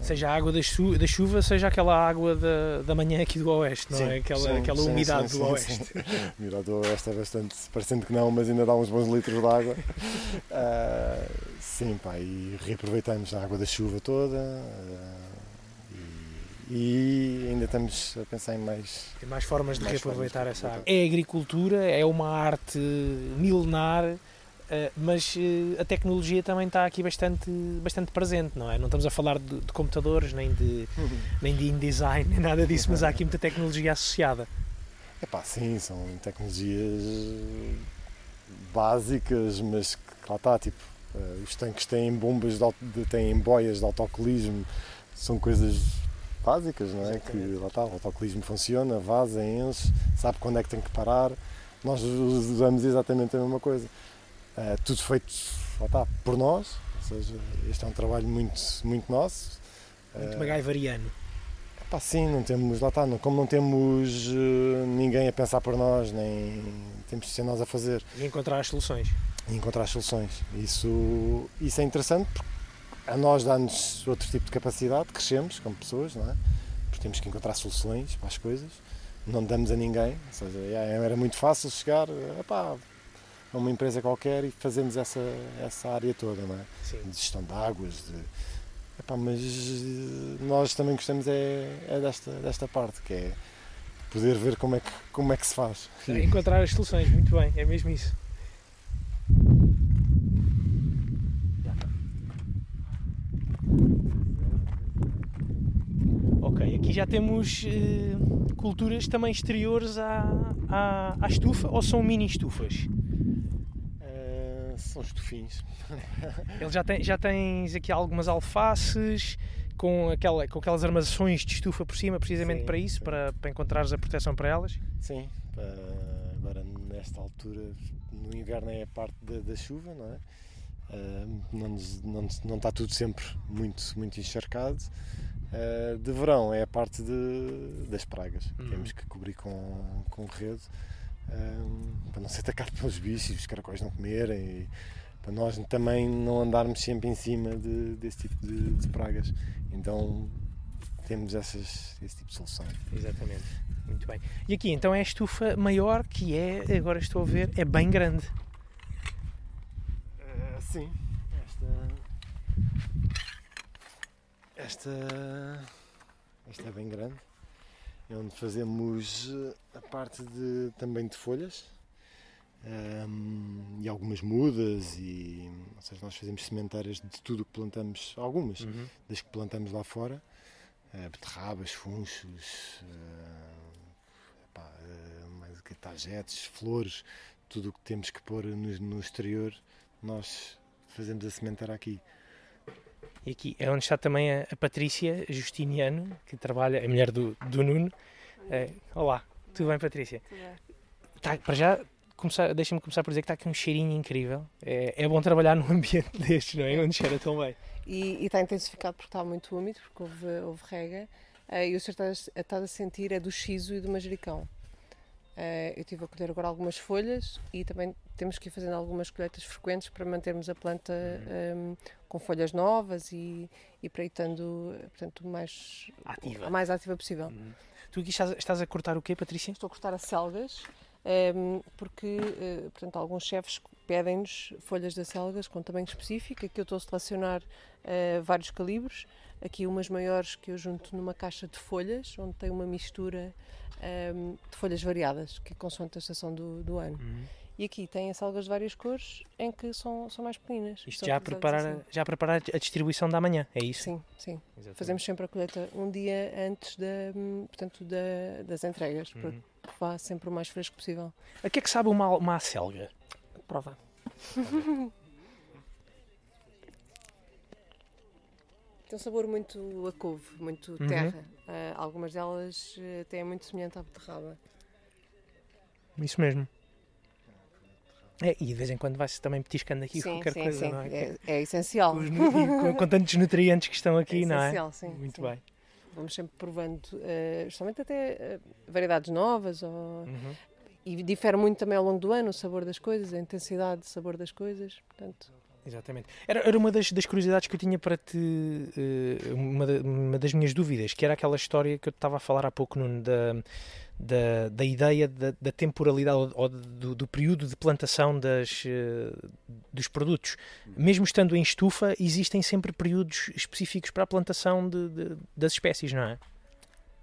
Seja a água da, chu da, chuva, seja aquela água da, da manhã aqui do Oeste, não sim, é? Aquela, sim, aquela sim, umidade do Oeste. A umidade do Oeste é bastante, parecendo que não, mas ainda dá uns bons litros de água. Uh, sim, pá, e reaproveitamos a água da chuva toda. Uh, e ainda estamos a pensar em mais. Tem mais formas de mais reaproveitar formas de essa água. É agricultura, é uma arte milenar, mas a tecnologia também está aqui bastante, bastante presente, não é? Não estamos a falar de, de computadores, nem de, uhum. nem de InDesign, nem nada disso, mas há aqui muita tecnologia associada. É pá, sim, são tecnologias básicas, mas que lá está, tipo, os tanques têm bombas, de, têm boias de autocolismo, são coisas básicas, não é? Exatamente. Que lá está, o autocolismo funciona, vaza, enche, sabe quando é que tem que parar. Nós usamos exatamente a mesma coisa. É, tudo feito está, por nós, ou seja, este é um trabalho muito, muito nosso. Muito é, MacGyveriano. Pá, sim, não temos, lá está, não, como não temos uh, ninguém a pensar por nós, nem temos de ser nós a fazer. E encontrar as soluções. E encontrar as soluções. Isso, isso é interessante porque a nós dá-nos outro tipo de capacidade, crescemos como pessoas, não é? Porque temos que encontrar soluções para as coisas, não damos a ninguém, ou seja, era muito fácil chegar, epá, a uma empresa qualquer e fazemos essa, essa área toda, não é? Sim. De gestão de águas, de... Epá, mas eh, nós também gostamos é, é desta, desta parte, que é poder ver como é que, como é que se faz. Encontrar as soluções, muito bem, é mesmo isso. Ok, aqui já temos eh, culturas também exteriores à, à, à estufa ou são mini estufas? São estufins. Ele já, tem, já tens aqui algumas alfaces com, aquela, com aquelas armações de estufa por cima, precisamente Sim, para isso, sim. para, para encontrares a proteção para elas. Sim, pa- agora nesta altura, no inverno é a parte da, da chuva, não é? Ah, não, não, não está tudo sempre muito, muito encharcado. Ah, de verão é a parte de- das pragas. Uhum. Temos que cobrir com, com rede ah, para não ser atacado pelos bichos, os caracóis não comerem. E, para nós também não andarmos sempre em cima de- desse tipo de, de pragas. Então temos essas, esse tipo de solução. Exatamente. Muito bem. E aqui então é a estufa maior que é, agora estou a ver, é bem grande. Uh, sim, esta, esta, esta é bem grande. É onde fazemos uh, a parte de, também de folhas um, e algumas mudas e ou seja, nós fazemos sementárias de tudo que plantamos, algumas das que plantamos lá fora, uh, beterrabas, funchos, uh, epá, uh, mais que tagetes, flores, tudo o que temos que pôr no, no exterior, nós fazemos a sementar aqui. E aqui é onde está também a, a Patrícia Justiniano, que trabalha, a mulher do, do Nuno. Eh, olá, tudo bem, Patrícia? Tá, para já, começar, deixa-me começar por dizer que está aqui um cheirinho incrível. É, é bom trabalhar num ambiente destes, não é? Onde cheira tão bem. E, e está intensificado porque está muito úmido, porque houve, houve rega. eh, e o que estás estás a sentir é do siso e do manjericão. Eh, eu estive a colher agora algumas folhas e também temos que ir fazendo algumas colheitas frequentes para mantermos a planta Uhum. ehm, com folhas novas e, e para ir estando portanto, mais, Ativa. a mais ativa possível. Tu aqui estás, estás a cortar o quê, Patrícia? Estou a cortar as selgas ehm, porque eh, portanto, alguns chefes pedem-nos folhas de selgas com tamanho específico. Aqui eu estou a selecionar eh, vários calibres. Aqui umas maiores que eu junto numa caixa de folhas, onde tem uma mistura ehm, de folhas variadas, que é consoante a estação do, do ano. E aqui tem as algas de várias cores em que são, são mais pequeninas. Isto já a, preparar, assim. já a preparar a distribuição da manhã, é isso? Sim, sim. Exatamente. Fazemos sempre a colheita um dia antes da, portanto, da, das entregas, para Uhum. que vá sempre o mais fresco possível. A que é que sabe uma, uma acelga? Prova. Tem um sabor muito a couve, muito Uhum. terra. Ah, algumas delas eh, têm muito semelhante à beterraba. Isso mesmo. É, e de vez em quando vai-se também petiscando aqui sim, qualquer sim, coisa, sim. não é? É, é essencial. Com, os com, com tantos nutrientes que estão aqui, é não é? essencial, sim. Muito sim. bem. Vamos sempre provando, eh, justamente até eh, variedades novas ou... Uhum. e difere muito também ao longo do ano o sabor das coisas, a intensidade de sabor das coisas. Portanto, Exatamente. Era, era uma das, das curiosidades que eu tinha para te. eh, uma, uma das minhas dúvidas, que era aquela história que eu estava a falar há pouco, Nuno, da, da, da ideia da, da temporalidade ou, do, do período de plantação das, eh, dos produtos. Mesmo estando em estufa, existem sempre períodos específicos para a plantação de, de- das espécies, não é?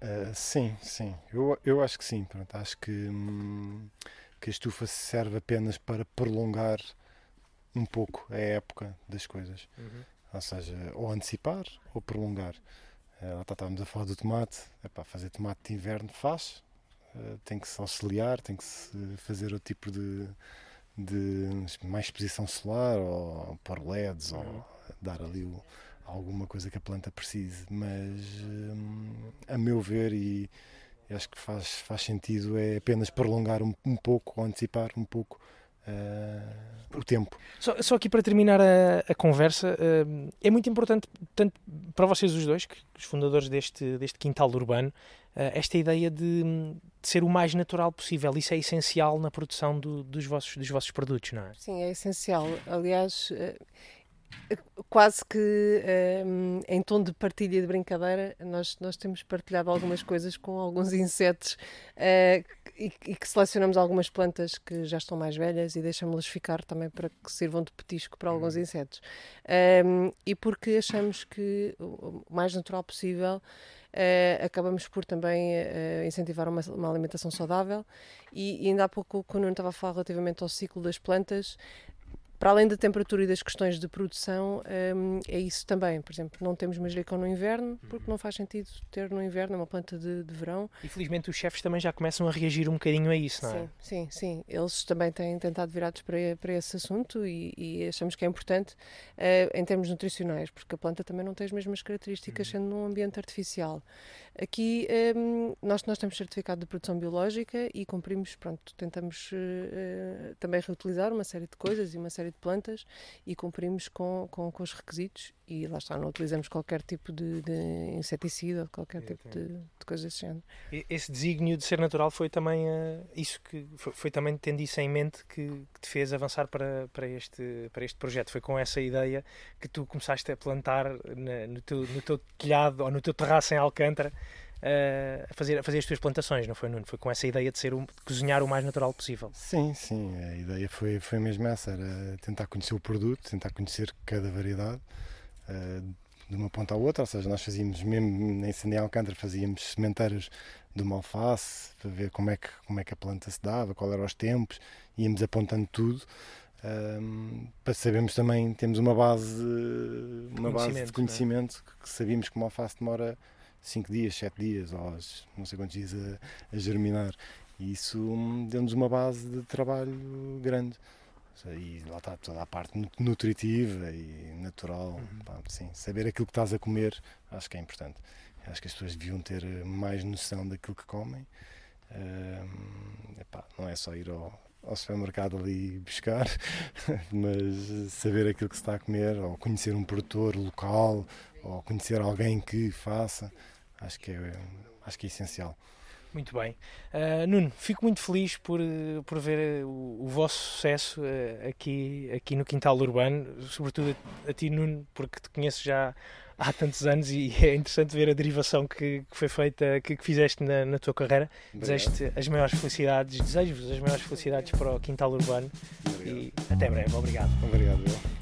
Uh, sim, sim. Eu, eu acho que sim. Pronto, acho que, hum, que a estufa serve apenas para prolongar um pouco a época das coisas. Ou seja, ou antecipar ou prolongar. Uh, estávamos a falar do tomate. Epá, fazer tomate de inverno faz. Uh, tem que se auxiliar, tem que se fazer outro tipo de, de mais exposição solar ou pôr LEDs Uhum. ou dar ali o, alguma coisa que a planta precise. Mas hum, a meu ver e acho que faz, faz sentido é apenas prolongar um, um pouco ou antecipar um pouco uh, o tempo. Só, só aqui para terminar a, a conversa, eh, é muito importante, tanto para vocês os dois, que, os fundadores deste, deste quintal urbano, eh, esta ideia de, de ser o mais natural possível. Isso é essencial na produção do- dos, vossos, dos vossos produtos, não é? sim, é essencial. Aliás, quase que um, em tom de partilha e de brincadeira, nós, nós temos partilhado algumas coisas com alguns insetos uh, e, e, que selecionamos algumas plantas que já estão mais velhas e deixamos-las ficar também para que sirvam de petisco para alguns uhum. insetos. Um, e porque achamos que o mais natural possível. Uh, acabamos por também uh, incentivar uma, uma, alimentação saudável e, e, ainda há pouco, quando eu estava a falar relativamente ao ciclo das plantas, para além da temperatura e das questões de produção, um, é isso também. Por exemplo, não temos manjericão no inverno, porque não faz sentido ter no inverno é uma planta de, de verão. E felizmente os chefes também já começam a reagir um bocadinho a isso, não é? Sim, sim, sim. Eles também têm tentado virados para, para esse assunto e, e achamos que é importante uh, em termos nutricionais, porque a planta também não tem as mesmas características uhum. sendo num ambiente artificial. Aqui um, nós, nós temos certificado de produção biológica e cumprimos, pronto, tentamos uh, também reutilizar uma série de coisas e uma série de plantas e cumprimos com, com, com os requisitos e lá está, não utilizamos qualquer tipo de, de inseticida, qualquer tipo de, de coisa desse género. Esse desígnio de ser natural foi também uh, isso que foi, foi, também tendo isso em mente que, que, te fez avançar para, para, este, para este projeto. Foi com essa ideia que tu começaste a plantar na, no, teu, no teu telhado ou no teu terraço em Alcântara uh, a, fazer, a fazer as tuas plantações, não foi, Nuno? Foi com essa ideia de ser um, de cozinhar o mais natural possível. Sim, sim, a ideia foi, foi mesmo essa, era tentar conhecer o produto, tentar conhecer cada variedade de uma ponta à outra, ou seja, nós fazíamos mesmo em Sandial Alcântara fazíamos sementeiras de uma alface para ver como é, que, como é que a planta se dava, qual eram os tempos, íamos apontando tudo. Um, eh, para sabermos também, temos uma base, uma base de conhecimento é? que sabíamos que uma alface demora 5 dias, 7 dias, ou não sei quantos dias a, a germinar. E isso hum, deu-nos uma base de trabalho grande. E lá está toda a parte nutritiva e natural. Uhum. Pá, sim, saber aquilo que estás a comer acho que é importante. Acho que as pessoas deviam ter mais noção daquilo que comem. Uh, epá, não é só ir ao, ao supermercado ali buscar, mas saber aquilo que se está a comer, ou conhecer um produtor local, ou conhecer alguém que faça, acho que é, acho que é essencial. Muito bem. Uh, Nuno, fico muito feliz por, por ver o, o vosso sucesso uh, aqui, aqui no Quintal Urbano, sobretudo a, a, ti, Nuno, porque te conheço já há tantos anos e é interessante ver a derivação que, que foi feita, que, que fizeste na, na, tua carreira. Desejo-te as maiores felicidades, desejo-vos as maiores felicidades para o Quintal Urbano Obrigado. e até breve. Obrigado. Obrigado.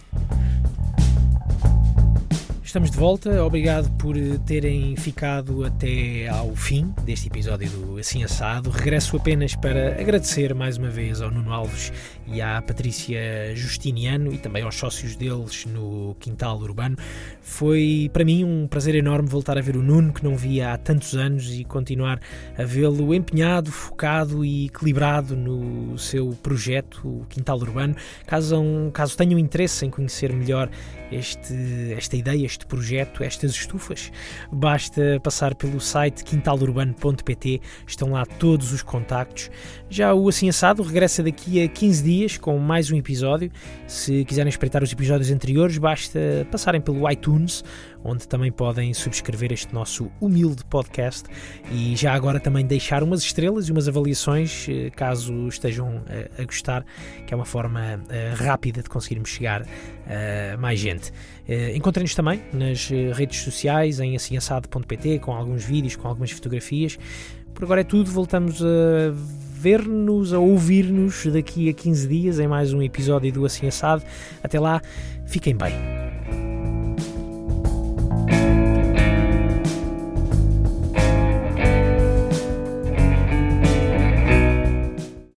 Estamos de volta, obrigado por terem ficado até ao fim deste episódio do Assim Assado. Regresso apenas para agradecer mais uma vez ao Nuno Alves e à Patrícia Justiniano e também aos sócios deles no Quintal Urbano. Foi para mim um prazer enorme voltar a ver o Nuno, que não via há tantos anos, e continuar a vê-lo empenhado, focado e equilibrado no seu projeto, o Quintal Urbano. Caso, caso tenham interesse em conhecer melhor este, esta ideia, este projeto, estas estufas, basta passar pelo site quintalurbano.pt, estão lá todos os contactos. Já o Assim Assado regressa daqui a 15 dias com mais um episódio. Se quiserem espreitar os episódios anteriores, basta passarem pelo iTunes onde também podem subscrever este nosso humilde podcast e já agora também deixar umas estrelas e umas avaliações, eh, caso estejam eh, a gostar, que é uma forma eh, rápida de conseguirmos chegar a mais gente. Encontrem-nos também nas redes sociais, em assiassado.pt, com alguns vídeos, com algumas fotografias. Por agora é tudo, voltamos a ver-nos, a ouvir-nos daqui a 15 dias em mais um episódio do Assim Assado. Até lá, fiquem bem.